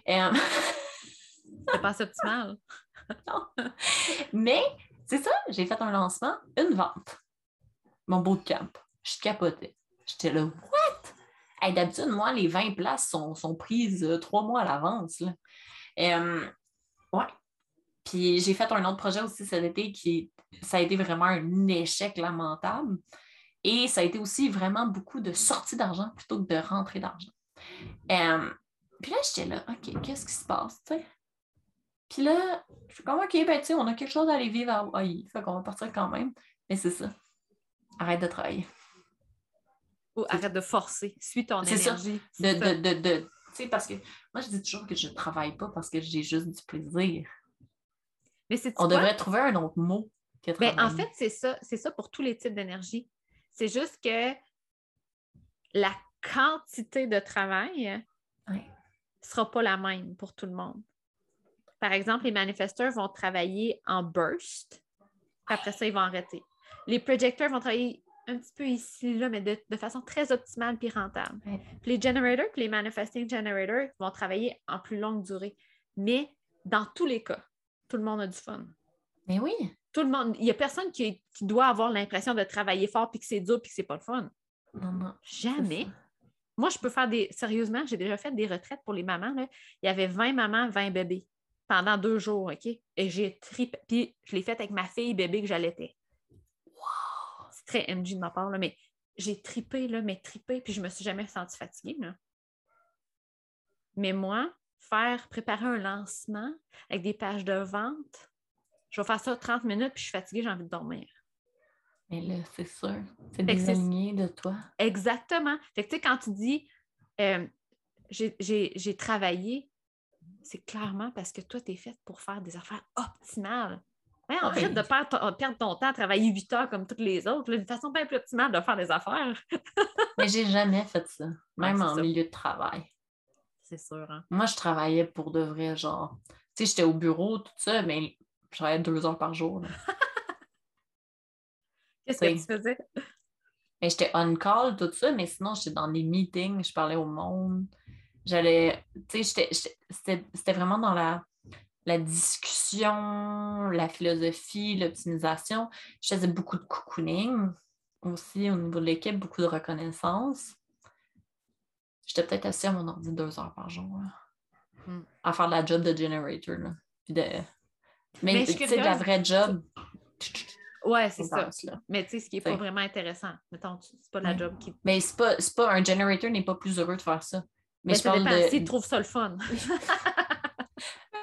Euh, C'est pas optimal. Mais, c'est ça, j'ai fait un lancement, une vente. Mon bootcamp. Je capotais. J'étais là, what? Hey, D'habitude, moi, les 20 places sont, sont prises euh, trois mois à l'avance. là. Puis j'ai fait un autre projet aussi cet été qui, ça a été vraiment un échec lamentable. Et ça a été aussi vraiment beaucoup de sortie d'argent plutôt que de rentrée d'argent. Euh, puis là, j'étais là, OK, qu'est-ce qui se passe, tu sais? Puis là, je suis comme, OK, ben, tu sais, on a quelque chose à aller vivre à Hawaï. Fait qu'on va partir quand même. Mais c'est ça. Arrête de travailler. Ou arrête de forcer. Suis ton C'est ça. énergie. De, C'est ça. de, de, de- tu sais, parce que moi, je dis toujours que je ne travaille pas parce que j'ai juste du plaisir. Mais c'est On devrait trouver un autre mot Ben, en fait, c'est ça, c'est ça pour tous les types d'énergie. C'est juste que la quantité de travail ne Ouais. sera pas la même pour tout le monde. Par exemple, les manifesteurs vont travailler en burst, puis après ça, ils vont arrêter. Les projecteurs vont travailler un petit peu ici, là, mais de, de façon très optimale puis rentable. Ouais. Puis les generators, puis les manifesting generators vont travailler en plus longue durée. Mais dans tous les cas, tout le monde a du fun Mais oui. tout le monde, il n'y a personne qui, qui doit avoir l'impression de travailler fort puis que c'est dur puis que c'est pas le fun. Non, Jamais. Moi, je peux faire des. Sérieusement, j'ai déjà fait des retraites pour les mamans. Là. Il y avait 20 mamans, 20 bébés pendant deux jours, OK? Et j'ai tripé. Puis je l'ai fait avec ma fille bébé que j'allaitais. C'est très MG de ma part, là, mais j'ai tripé, là, mais tripé, puis je me suis jamais sentie fatiguée. Là. Mais moi, faire, préparer un lancement avec des pages de vente, je vais faire ça 30 minutes, puis je suis fatiguée, j'ai envie de dormir. Mais là, c'est sûr. C'est Fait désaligné de toi. Exactement. Fait que, tu sais, quand tu dis euh, j'ai- travaillé, c'est clairement parce que toi, tu es faite pour faire des affaires optimales. Ouais, Ouais. arrête de perdre ton, perdre ton temps à travailler 8 heures comme toutes les autres. là, Une façon bien plus optimale de faire des affaires. Mais j'ai jamais fait ça. Même en ça. milieu de travail. C'est sûr, hein? Moi, je travaillais pour de vrai, genre. Tu sais, j'étais au bureau, tout ça, mais je travaillais deux heures par jour. Qu'est-ce que tu faisais? Mais j'étais on call, tout ça, mais sinon, j'étais dans les meetings, je parlais au monde. J'allais, tu sais, j'étais- j'étais- c'était c'était vraiment dans la, la discussion, la philosophie, l'optimisation. Je faisais beaucoup de cocooning aussi au niveau de l'équipe, beaucoup de reconnaissance. J'étais peut-être assis à mon ordi deux heures par jour, là, Hmm. à faire de la job de generator. Là. Puis de... Mais, tu sais, de la vraie job. Ouais, c'est ça. Mais tu sais, ce qui n'est pas vraiment intéressant. Mettons, c'est pas la Ouais. job qui. Mais c'est pas, pas un generator n'est pas plus heureux de faire ça. Mais Mais je ça parle dépend de. s'ils trouvent ça le fun.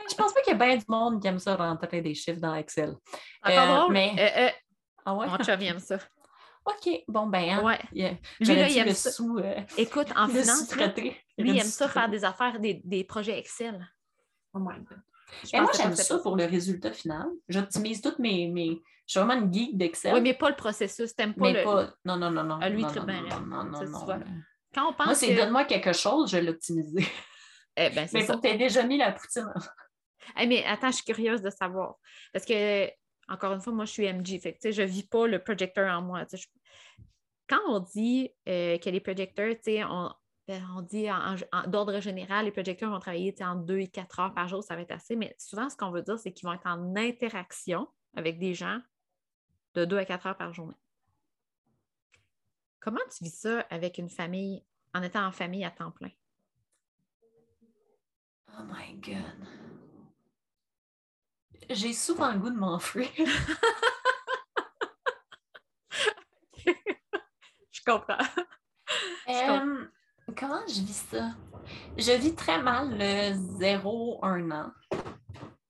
Je pense pas qu'il y a bien du monde qui aime ça rentrer des chiffres dans Excel. Euh, drôle? mais- Euh, euh, Ah ouais? mon chum aime ça. OK. Bon, ben, hein, Ouais. il y a- Lui, là, il aime ça. sous, euh, Écoute, en finance, lui, il aime ça faire des affaires, des, des projets Excel. Oh my God. Mais moi, j'aime ça pour le résultat final. J'optimise toutes mes, mes. Je suis vraiment une geek d'Excel. Oui, mais pas le processus. T'aimes pas mais le. pas. Non, non, non, non. Ah, lui, non, tripe non, bien non, non, non, non. Quand on pense Moi, c'est que... donne-moi quelque chose, je vais l'optimiser. Eh ben, Mais ça. tu aies déjà mis la poutine. Eh, mais attends, je suis curieuse de savoir. Parce que, encore une fois, moi, je suis MG. Je ne vis pas le projecteur en moi. Quand on dit euh, que les projecteurs, on, ben, on dit d'ordre général, les projecteurs vont travailler en deux et quatre heures par jour, ça va être assez, mais souvent, ce qu'on veut dire, c'est qu'ils vont être en interaction avec des gens de deux à quatre heures par journée. Comment tu vis ça avec une famille, en étant en famille à temps plein? Oh my God. J'ai souvent le goût de m'enfuir. Je comprends. Euh, comment je vis ça? Je vis très mal le 0-1 an.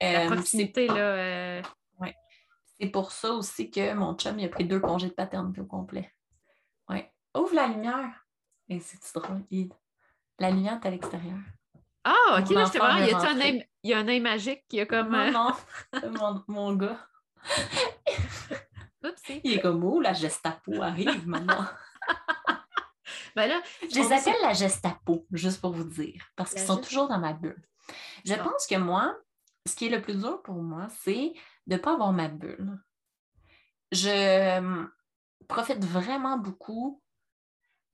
La euh, proximité, là. Euh, oui. C'est pour ça aussi que mon chum il a pris deux congés de paternité au complet. Oui. Ouvre la lumière. Et c'est drôle, La lumière est à l'extérieur. Ah, ok, là, je te vois. Y, a un œil, il y a un œil magique qui a comme. Non, non, mon, mon gars. Il est comme, oh, la Gestapo arrive maintenant. ben là, je les appelle la Gestapo, juste pour vous dire, parce qu'ils sont toujours dans ma bulle. Je pense que moi, ce qui est le plus dur pour moi, c'est de ne pas avoir ma bulle. Je hum, profite vraiment beaucoup.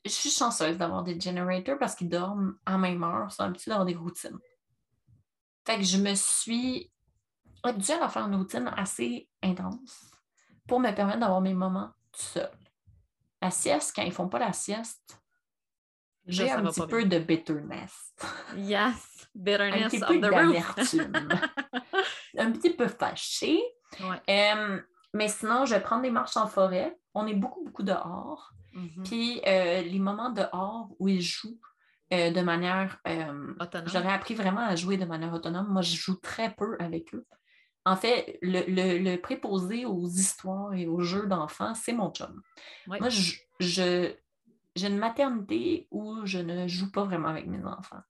Je suis chanceuse d'avoir des generators parce qu'ils dorment à même heure, sont habitués d'avoir des routines. Fait que je me suis habituée à faire une routine assez intense pour me permettre d'avoir mes moments tout seul. La sieste, quand ils ne font pas la sieste, j'ai un petit peu de bitterness. Yes, bitterness un petit peu d'amertume. un petit peu fâché. mais sinon, je prends des marches en forêt. On est beaucoup, beaucoup dehors. Mm-hmm. Puis euh, les moments dehors où ils jouent euh, de manière... Euh, j'aurais appris vraiment à jouer de manière autonome. Moi, je joue très peu avec eux. En fait, le, préposé aux histoires et aux jeux d'enfants, c'est mon chum. Moi, je, j'ai une maternité où je ne joue pas vraiment avec mes enfants.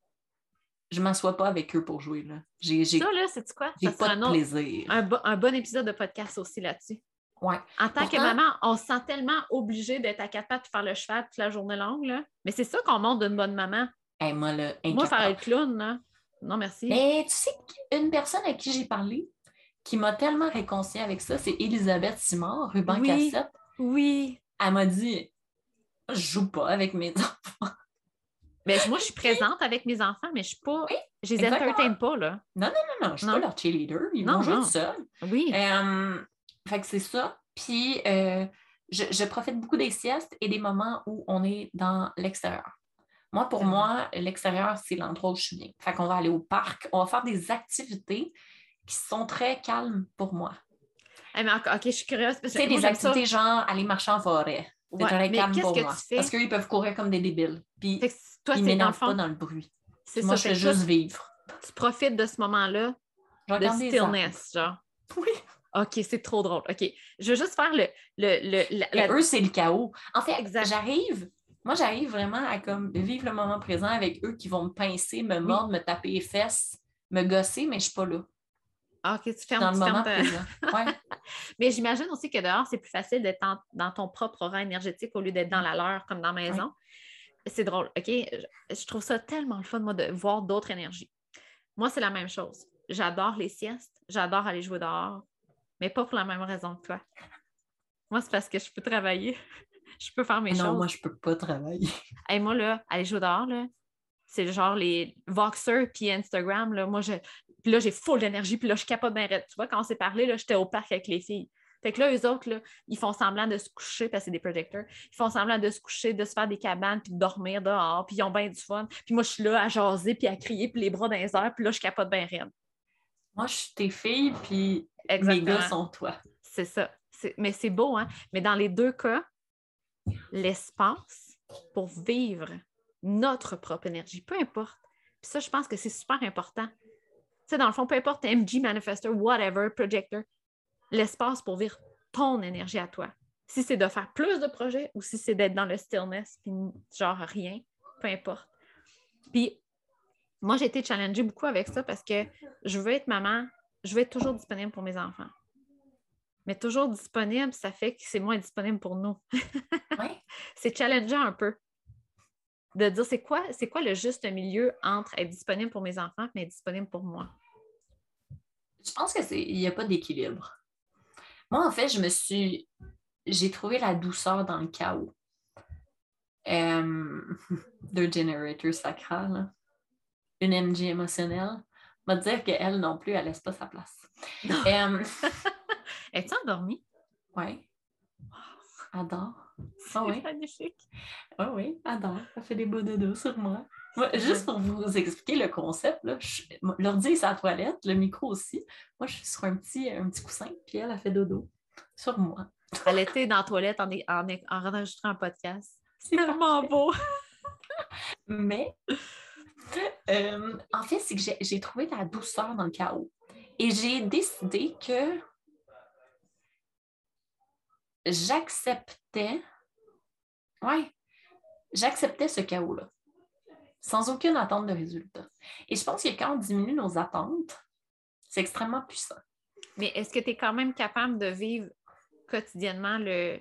Je ne m'assois pas avec eux pour jouer. Là. J'ai, ça, là, c'est quoi? J'ai pas de plaisir. Un, bon épisode de podcast aussi là-dessus. Ouais. En tant que maman, on se sent tellement obligé d'être à quatre pattes de faire le cheval toute la journée longue. Là. Mais c'est ça qu'on montre d'une bonne maman. moi, là, moi, faire le clown, là. non merci. Mais tu sais, une personne à qui j'ai parlé, qui m'a tellement réconciliée avec ça, c'est Elisabeth Simard, Ruban Cassette. Oui. Elle m'a dit Je joue pas avec mes enfants. Mais moi, je suis présente avec mes enfants, mais je suis pas. je les entertain pas, là. Non, non, non, non. Je suis pas leur cheerleader. Ils vont jouer seuls. Oui. Euh, fait que c'est ça. Puis, euh, je, je, profite beaucoup des siestes et des moments où on est dans l'extérieur. Moi, pour moi, l'extérieur, c'est l'endroit où je suis bien. Fait qu'on va aller au parc, on va faire des activités qui sont très calmes pour moi. Eh, OK, je suis curieuse. C'est des activités genre aller marcher en forêt. C'est très calme pour moi. Parce qu'ils peuvent courir comme des débiles. Puis toi, ils m'énervent pas dans le bruit. Moi, je fais juste vivre. Tu profites de ce moment-là de stillness, genre. Oui. OK, c'est trop drôle. OK. Je veux juste faire le. le, le Eux, c'est le chaos. En fait, j'arrive. Moi, j'arrive vraiment à comme vivre le moment présent avec eux qui vont me pincer, me mordre, me taper les fesses, me gosser, mais je ne suis pas là. Ah, OK, tu fermes, dans le moment Mais j'imagine aussi que dehors, c'est plus facile d'être dans ton propre aura énergétique au lieu d'être dans la leur, comme dans la maison. C'est drôle, OK? Je, trouve ça tellement le fun, moi, de voir d'autres énergies. Moi, c'est la même chose. J'adore les siestes, j'adore aller jouer dehors, mais pas pour la même raison que toi. Moi, c'est parce que je peux travailler. je peux faire mes choses. Non, moi, je peux pas travailler. Et moi, là, aller jouer dehors, là, c'est genre les Voxer puis Instagram. Là, moi, je, puis là, j'ai full d'énergie, puis là, je capote bien Tu vois, quand on s'est parlé, là, j'étais au parc avec les filles. Fait que là, eux autres, là, ils font semblant de se coucher, parce que c'est des projecteurs. Ils font semblant de se coucher, de se faire des cabanes, puis de dormir dehors, puis ils ont bien du fun. Puis moi, je suis là à jaser, puis à crier, puis les bras dans les airs, puis là, je capote bien rien. Moi, je suis tes filles, puis mes gars sont toi. C'est ça. Mais c'est beau, hein? Mais dans les deux cas, l'espace pour vivre notre propre énergie, peu importe. Puis ça, je pense que c'est super important dans le fond, peu importe MG, Manifester, whatever, Projector, l'espace pour vivre ton énergie à toi. Si c'est de faire plus de projets ou si c'est d'être dans le stillness, puis genre rien, peu importe. Puis moi, j'ai été challengée beaucoup avec ça parce que je veux être maman, je veux être toujours disponible pour mes enfants. Mais toujours disponible, ça fait que c'est moins disponible pour nous. c'est challengeant un peu de dire c'est quoi, c'est quoi le juste milieu entre être disponible pour mes enfants mais être disponible pour moi? Je pense qu'il n'y a pas d'équilibre. Moi, en fait, je me suis. J'ai trouvé la douceur dans le chaos. Euh, deux generators sacrales. Une MG émotionnelle. Va dire qu'elle non plus, elle laisse pas sa place. Euh, Es-tu endormie? oui. Adore. Ah oui. magnifique. Oui, oui, adore. Elle fait des beaux dodos sur moi. Moi, juste pour vous expliquer le concept, là, je- l'ordi est sa toilette, le micro aussi. Moi, je suis sur un petit, un petit coussin, puis elle a fait dodo sur moi. Elle était dans la toilette en, en, en enregistrant un podcast. C'est tellement beau. Mais, euh, en fait, c'est que j'ai- trouvé de la douceur dans le chaos. Et j'ai décidé que j'acceptais, ouais, j'acceptais ce chaos-là, sans aucune attente de résultat. Et je pense que quand on diminue nos attentes, c'est extrêmement puissant. Mais est-ce que tu es quand même capable de vivre quotidiennement le,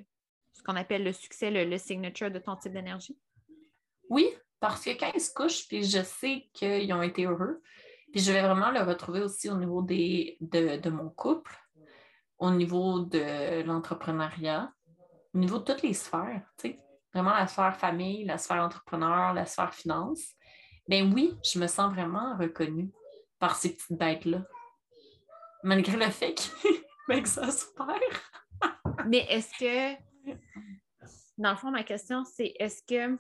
ce qu'on appelle le succès, le, le signature de ton type d'énergie? Oui, parce que quand ils se couchent, puis je sais qu'ils ont été heureux, puis je vais vraiment le retrouver aussi au niveau de mon couple, au niveau de l'entrepreneuriat, au niveau de toutes les sphères, tu sais, vraiment la sphère famille, la sphère entrepreneur, la sphère finance. Ben oui, je me sens vraiment reconnue par ces petites bêtes-là. Malgré le fait qu'ils m'exaspèrent. Mais est-ce que, dans le fond, ma question, c'est est-ce que,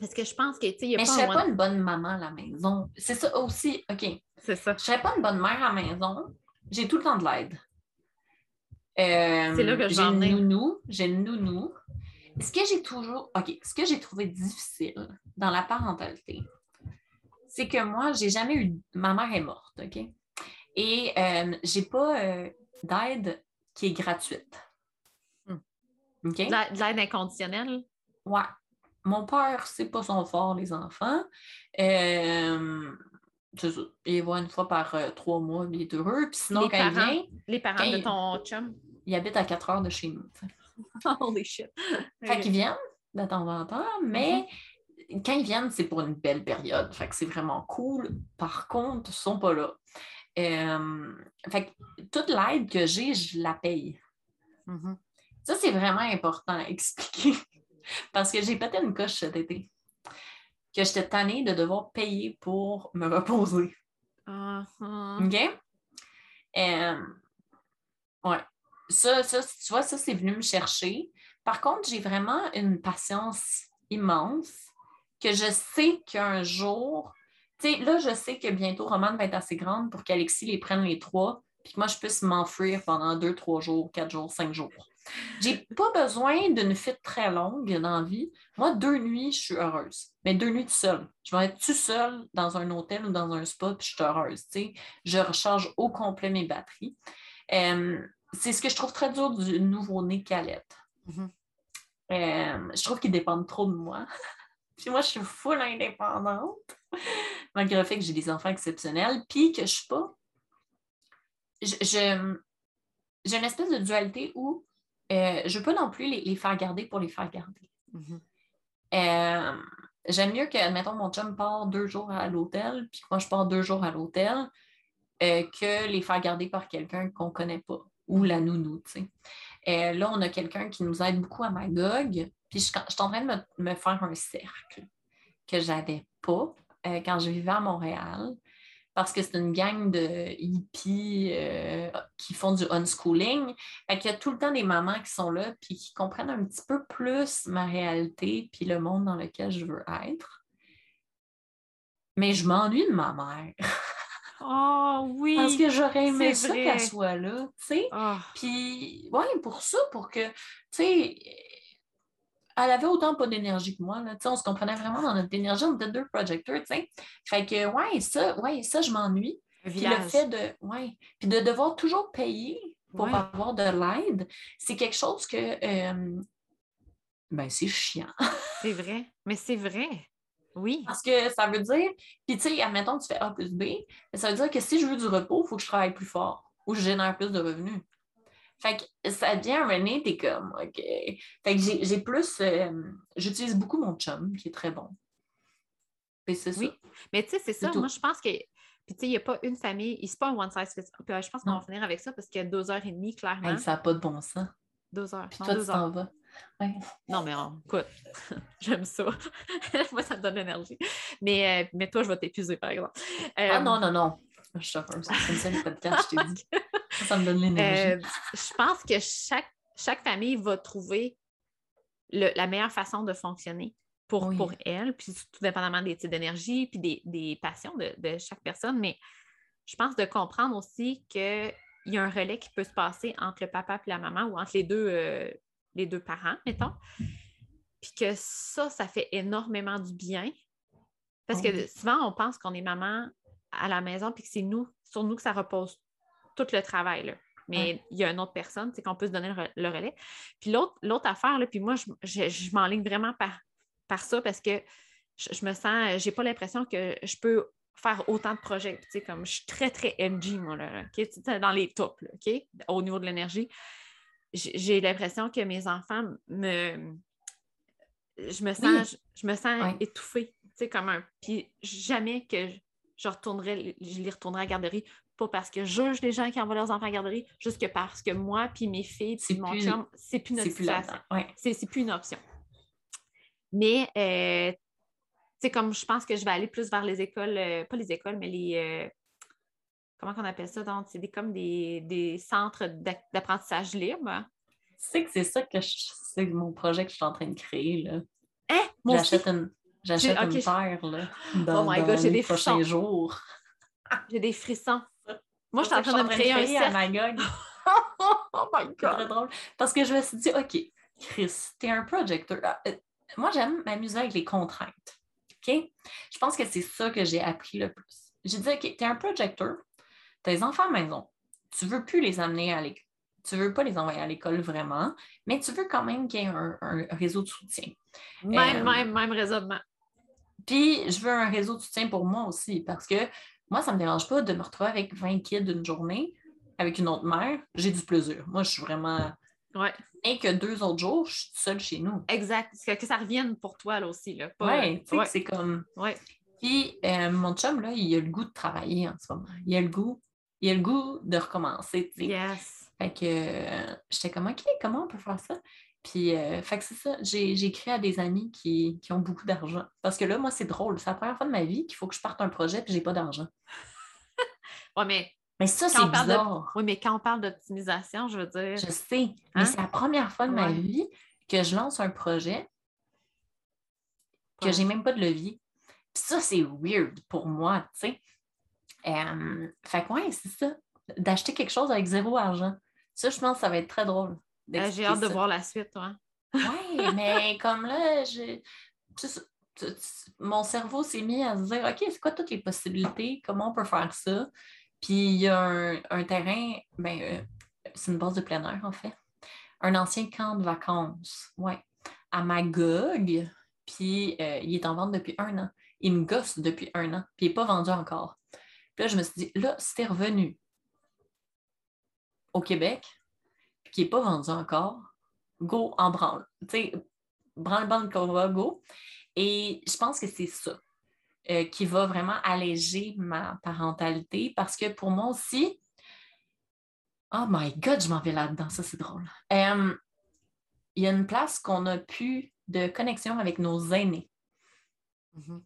parce que je pense que, tu sais, il y a Mais je ne un serais pas une bonne maman à la maison. C'est ça aussi, OK. C'est ça. Je ne serais pas une bonne mère à la maison. J'ai tout le temps de l'aide. Euh, C'est là que je j'ai une nounou. J'ai une nounou. Ce que j'ai toujours. OK. Ce que j'ai trouvé difficile dans la parentalité, c'est que moi, j'ai jamais eu. Ma mère est morte, OK? Et euh, j'ai pas euh, d'aide qui est gratuite. Hmm. OK? De l'aide inconditionnelle? Ouais. Mon père, c'est pas son fort, les enfants. Euh, c'est ça. Il voit une fois par euh, trois mois, il est heureux. Puis sinon, Les quand il parents? vient, Les parents de il- ton chum? il habite à quatre heures de chez nous. Holy shit. Fait qu'ils viennent de temps en temps, mais Mm-hmm. quand ils viennent, c'est pour une belle période. Fait que c'est vraiment cool. Par contre, ils sont pas là. Euh, fait que toute l'aide que j'ai, je la paye. Mhm. Ça, c'est vraiment important à expliquer. Parce que j'ai pété une coche cet été. Que j'étais tannée de devoir payer pour me reposer. Ah. OK? Euh, ouais. Ça, ça, tu vois, ça, c'est venu me chercher. Par contre, j'ai vraiment une patience immense que je sais qu'un jour, tu sais, là, je sais que bientôt Romane va être assez grande pour qu'Alexis les prenne les trois, puis que moi, je puisse m'enfuir pendant deux, trois jours, quatre jours, cinq jours. J'ai pas besoin d'une fuite très longue dans la vie. Moi, deux nuits, je suis heureuse. Mais deux nuits tout seul. Je vais être tout seul dans un hôtel ou dans un spa, puis je suis heureuse. Je recharge au complet mes batteries. Euh, c'est ce que je trouve très dur du nouveau-né Calette. Mhm. Euh, je trouve qu'ils dépendent trop de moi. puis moi, je suis full indépendante, malgré le fait que j'ai des enfants exceptionnels, puis que je suis pas. Je- j'ai une espèce de dualité où euh, je ne peux pas non plus les, les faire garder pour les faire garder. Mhm. Euh, J'aime mieux que, admettons, mon chum part deux jours à l'hôtel, puis que moi, je pars deux jours à l'hôtel, euh, que les faire garder par quelqu'un qu'on ne connaît pas, ou la nounou, tu sais. Là, on a quelqu'un qui nous aide beaucoup à Magog, puis je, je suis en train de me, me faire un cercle que je n'avais pas quand je vivais à Montréal, parce que c'est une gang de hippies euh, qui font du unschooling. Fait qu'il y a tout le temps des mamans qui sont là puis qui comprennent un petit peu plus ma réalité puis le monde dans lequel je veux être. Mais je m'ennuie de ma mère. Oh oui! Parce que j'aurais aimé ça qu'elle soit là, tu sais. Ah, Puis, ouais, pour ça, pour que, tu sais, elle avait autant pas d'énergie que moi, là. On se comprenait vraiment dans notre énergie, on était deux projecteurs, tu sais. Fait que, ouais, ça, ouais, ça, je m'ennuie. Puis le fait de, ouais, puis de devoir toujours payer pour Ouais. avoir de l'aide, c'est quelque chose que, euh, ben, c'est chiant. C'est vrai. Mais c'est vrai. Oui. Parce que ça veut dire, puis tu sais, admettons, tu fais A plus B, ça veut dire que si je veux du repos, il faut que je travaille plus fort ou je génère plus de revenus. Fait que ça devient un moment, t'es comme, OK. Fait que j'ai plus, euh, j'utilise beaucoup mon chum, qui est très bon. C'est ça. Oui. Mais tu sais, c'est ça. tout. Moi, je pense que. Puis, tu sais, il n'y a pas une famille. C'est pas un one size fits all. Puis, euh, je pense qu'on va finir avec ça parce qu'il y a deux heures et demie, clairement. Hey, ça n'a pas de bon sens. Deux heures. Puis non, toi, tu deux t'en. Non, mais écoute, j'aime ça. Moi, ça me donne l'énergie. Mais, euh, mais toi, je vais t'épuiser, par exemple. ah non, non, non. Je suis comme ça, c'est ça le podcast, je t'ai dit. Ça, me donne l'énergie. je pense que chaque, chaque famille va trouver la meilleure façon de fonctionner pour, pour elle, puis tout dépendamment des types d'énergie, puis des, des passions de, de, chaque personne. Mais je pense de comprendre aussi qu'il y a un relais qui peut se passer entre le papa et la maman ou entre les deux, euh, les deux parents, mettons. Puis que ça, ça fait énormément du bien. Parce que souvent, on pense qu'on est maman à la maison, puis que c'est nous, sur nous que ça repose tout le travail. Là mais il y a une autre personne, c'est qu'on peut se donner le, relais. Puis l'autre affaire, là, puis moi, je, je, m'enligne vraiment par, par ça parce que je, me sens, j'ai pas l'impression que je peux faire autant de projets. Tu sais, comme je suis très, très MG, moi, là, dans les tops, OK? Au niveau de l'énergie. J'ai l'impression que mes enfants me. Je me sens, je, me sens étouffée, tu sais, comme un. Puis jamais que je, retournerai, je les retournerai à la garderie pas parce que je juge les gens qui envoient leurs enfants à la garderie, juste que parce que moi, puis mes filles, puis mon chum, c'est plus notre situation. C'est plus une option. Mais, euh, comme je pense que je vais aller plus vers les écoles, euh, pas les écoles, mais les. Euh, comment on appelle ça? Donc, c'est comme des, centres d'apprentissage libre. Tu sais que c'est ça que c'est mon projet que je suis en train de créer. Là. Hein? J'achète une, j'achète une terre là, dans, oh my God, j'ai des prochains jours. J'ai des frissons. Moi, je suis en train de me créer un cercle. oh my God! C'est drôle. Parce que je me suis dit, OK, Chris, t'es un projecteur. Ah, euh, moi, j'aime m'amuser avec les contraintes. OK? Je pense que c'est ça que j'ai appris le plus. J'ai dit, OK, t'es un projecteur, tes enfants à maison, tu veux plus les amener à l'école. Tu veux pas les envoyer à l'école vraiment, mais tu veux quand même qu'il y ait un, réseau de soutien. Même, euh, même, même raisonnement. Puis, je veux un réseau de soutien pour moi aussi, parce que moi, ça ne me dérange pas de me retrouver avec 20 kids une journée avec une autre mère. J'ai du plaisir. Moi, je suis vraiment. Ouais. Et que deux autres jours, je suis seule chez nous. Exact. Que, ça revienne pour toi là aussi. Là. Sais, c'est comme. Ouais. Puis, euh, mon chum, là, il a le goût de travailler en ce moment. Il a le goût. Il a le goût de recommencer. Yes. Fait que euh, j'étais comme, OK, comment on peut faire ça? Puis, euh, fait que c'est ça, j'ai écrit à des amis qui, ont beaucoup d'argent. Parce que là, moi, c'est drôle. C'est la première fois de ma vie qu'il faut que je parte un projet et j'ai pas d'argent. oui, mais. Mais ça, c'est bizarre. Oui, mais quand on parle d'optimisation, je veux dire. Je sais. Mais hein? c'est la première fois de ma vie que je lance un projet que j'ai même pas de levier. Puis ça, c'est weird pour moi, tu sais. Euh, fait que, ouais, c'est ça. D'acheter quelque chose avec zéro argent. Ça, je pense que ça va être très drôle. Euh, j'ai hâte de voir la suite, toi. Oui, mais comme là, mon cerveau s'est mis à se dire OK, c'est quoi toutes les possibilités? Comment on peut faire ça? Puis il y a un, terrain, ben, euh, c'est une base de plein air, en fait. Un ancien camp de vacances, ouais, à Magog. Puis euh, il est en vente depuis un an. Il me gosse depuis un an, puis il n'est pas vendu encore. Puis là, je me suis dit, là, c'était revenu au Québec, qui n'est pas vendu encore, go en branle. Tu sais, branle-bande qu'on va, go. Et je pense que c'est ça euh, qui va vraiment alléger ma parentalité parce que pour moi aussi, oh my God, je m'en vais là-dedans, ça c'est drôle. Euh, il y a une place qu'on a plus de connexion avec nos aînés. Mm-hmm.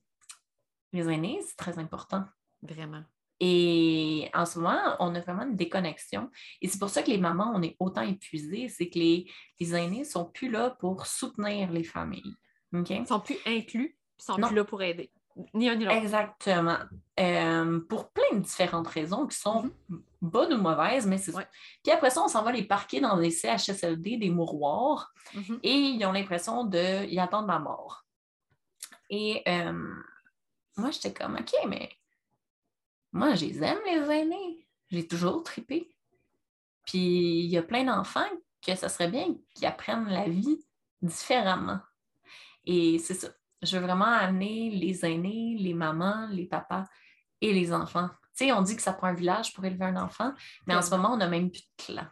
Les aînés, c'est très important. Vraiment. Et en ce moment, on a vraiment une déconnexion. Et c'est pour ça que les mamans, on est autant épuisées, c'est que les, aînés ne sont plus là pour soutenir les familles. Ils ne sont plus inclus, ils ne sont plus là pour aider. Ni un ni l'autre. Exactement. Euh, pour plein de différentes raisons qui sont mm-hmm. bonnes ou mauvaises, mais c'est Puis après ça, on s'en va les parquer dans des CHSLD, des mouroirs, mm-hmm. et ils ont l'impression d'y attendre la mort. Et euh, moi, j'étais comme, OK, mais moi, je les aime, les aînés. J'ai toujours trippé. Puis il y a plein d'enfants que ça serait bien qu'ils apprennent la vie différemment. Et c'est ça. Je veux vraiment amener les aînés, les mamans, les papas et les enfants. Tu sais, on dit que ça prend un village pour élever un enfant, mais en ce moment, on n'a même plus de clan.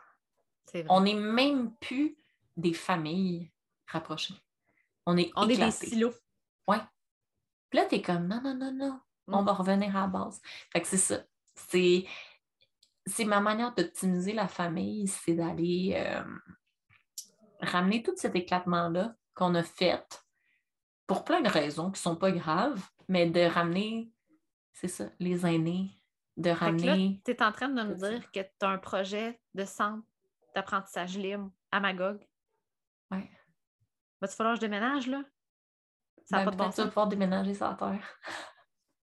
On n'est même plus des familles rapprochées. On est On est des silos. Oui. Puis là, tu es comme non, non, non, non on va revenir à la base. Fait que c'est ça. C'est, c'est ma manière d'optimiser la famille, c'est d'aller euh, ramener tout cet éclatement-là qu'on a fait pour plein de raisons qui ne sont pas graves, mais de ramener, c'est ça, les aînés, de ramener. Tu es en train de me dire que tu as un projet de centre d'apprentissage libre à Magog. Oui. Va-tu falloir que je déménage, là? Ça n'a ben, pas de bon sens. Tu vas pouvoir déménager la terre.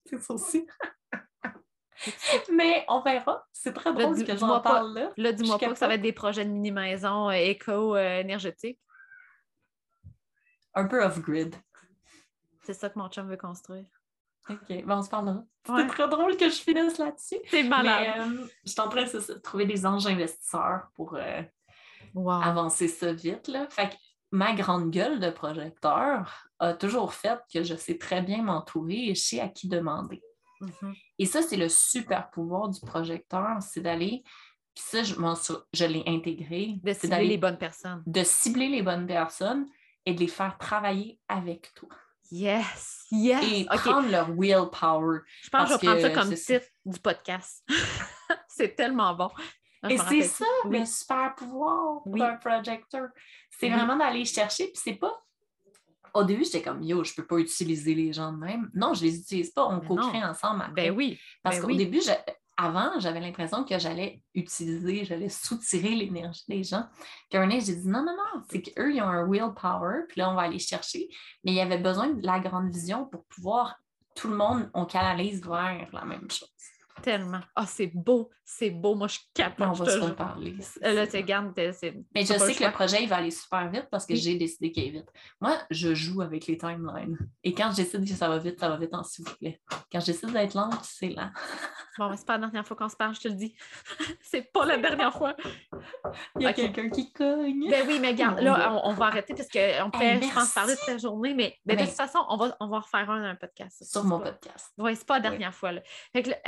c'est ça aussi. Mais on verra. C'est très drôle que j'en parle là. Là, dis-moi pas que ça va être des projets de mini-maison euh, éco-énergétique. Un peu off-grid. C'est ça que mon chum veut construire. OK, bon, on se parlera. C'est très drôle que je finisse là-dessus. C'est malade. Euh, je suis en train de trouver des anges investisseurs pour euh, avancer ça vite. Là. Fait que ma grande gueule de projecteur a toujours fait que je sais très bien m'entourer et je sais à qui demander. Mm-hmm. Et ça, c'est le super pouvoir du projecteur, c'est d'aller, puis ça, je, je l'ai intégré. De cibler les bonnes personnes. De cibler les bonnes personnes et de les faire travailler avec toi. Yes, yes. Et prendre leur willpower. Je pense que je vais prendre ça comme titre du podcast. c'est tellement bon. Et c'est ça, le super pouvoir d'un projecteur. C'est vraiment d'aller chercher, puis c'est pas au début, j'étais comme yo, je peux pas utiliser les gens de même. Non, je les utilise pas, on co-crée ensemble Ben oui. Parce ben qu'au début, avant, j'avais l'impression que j'allais utiliser, j'allais soutirer l'énergie des gens. Puis un j'ai dit non, non, non, c'est qu'eux, ils ont un willpower, puis là, on va aller chercher. Mais il y avait besoin de la grande vision pour pouvoir, tout le monde, on canalise vers la même chose. Tellement. Ah, c'est beau, c'est beau. Moi, je capote. On va se reparler. Là, tu regardes, Mais je sais que le projet, il va aller super vite parce que j'ai décidé qu'il est vite. Moi, je joue avec les timelines. Et quand je décide que ça va vite, ça va vite en s'il vous plaît. Quand je décide d'être lente, c'est lent. Bon, c'est pas la dernière fois qu'on se parle, je te le dis. c'est pas la dernière fois. Il y a quelqu'un qui cogne. Ben oui, mais regarde, là, on, va arrêter parce qu'on peut, je pense, parler de cette journée, mais, de toute façon, on va, on va refaire un, un podcast. Sur mon podcast. Oui, c'est pas la dernière fois. Là.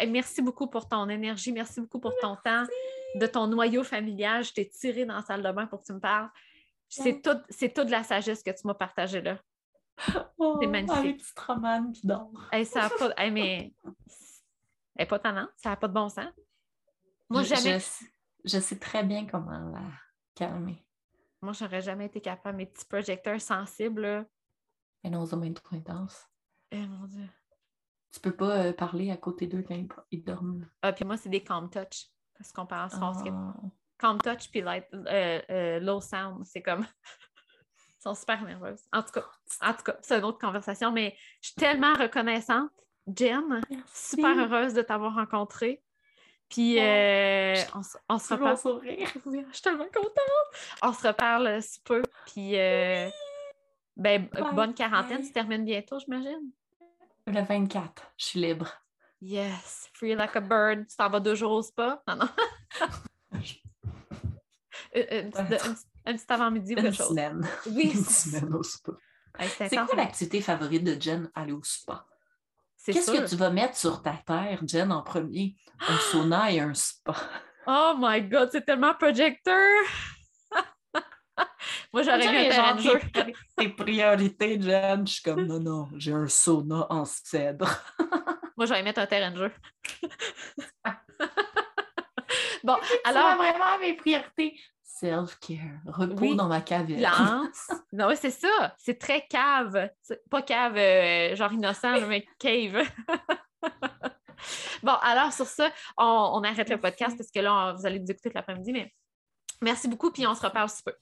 merci beaucoup pour ton énergie, merci beaucoup pour ton temps, de ton noyau familial. Je t'ai tiré dans la salle de bain pour que tu me parles. C'est tout, c'est toute la sagesse que tu m'as partagée là. Oh, c'est magnifique. Avec petit roman qui dort. ça a pas, mais elle pas tannante, ça n'a pas de bon sens. Moi, jamais. Je, sais très bien comment la calmer. Moi, j'aurais jamais été capable. Mes petits projecteurs sensibles. Mais non, ils trop intense. Eh mon Dieu. Tu peux pas euh, parler à côté d'eux quand ils, dorment. Ah, puis moi, c'est des calm touch. Parce qu'on parle en oh. Calm touch puis euh, euh, low sound, c'est comme. Ils sont super nerveuses. En tout cas, en tout cas, c'est une autre conversation, mais je suis tellement reconnaissante Jen, super heureuse de t'avoir rencontrée. Puis euh, on, se reparle. je suis tellement contente. On se reparle sous peu. Puis euh, ben, bonne quarantaine. Tu termines bientôt, j'imagine? Le 24, je suis libre. Yes, free like a bird. Tu t'en vas deux jours au spa? Non, non. une, petite avant-midi ou quelque chose. Semaine. Oui. Une semaine au spa. c'est quoi l'activité favorite de Jen, aller au spa? Qu'est-ce que tu vas mettre sur ta terre, Jen, en premier? Un sauna et un spa. Oh my God, c'est tellement projecteur! Moi, j'aurais mis un terrain de jeu. Tes priorités, Jen, je suis comme non, non, j'ai un sauna en cèdre. Moi, j'aurais mettre un terrain de jeu. bon, alors. vraiment mes priorités self-care, repos dans ma caverne. non, c'est ça. C'est très cave. Pas cave, euh, genre innocent, mais cave. bon, alors sur ça, on, arrête le podcast parce que là, vous allez nous écouter l'après-midi, mais merci beaucoup, puis on se reparle si peu.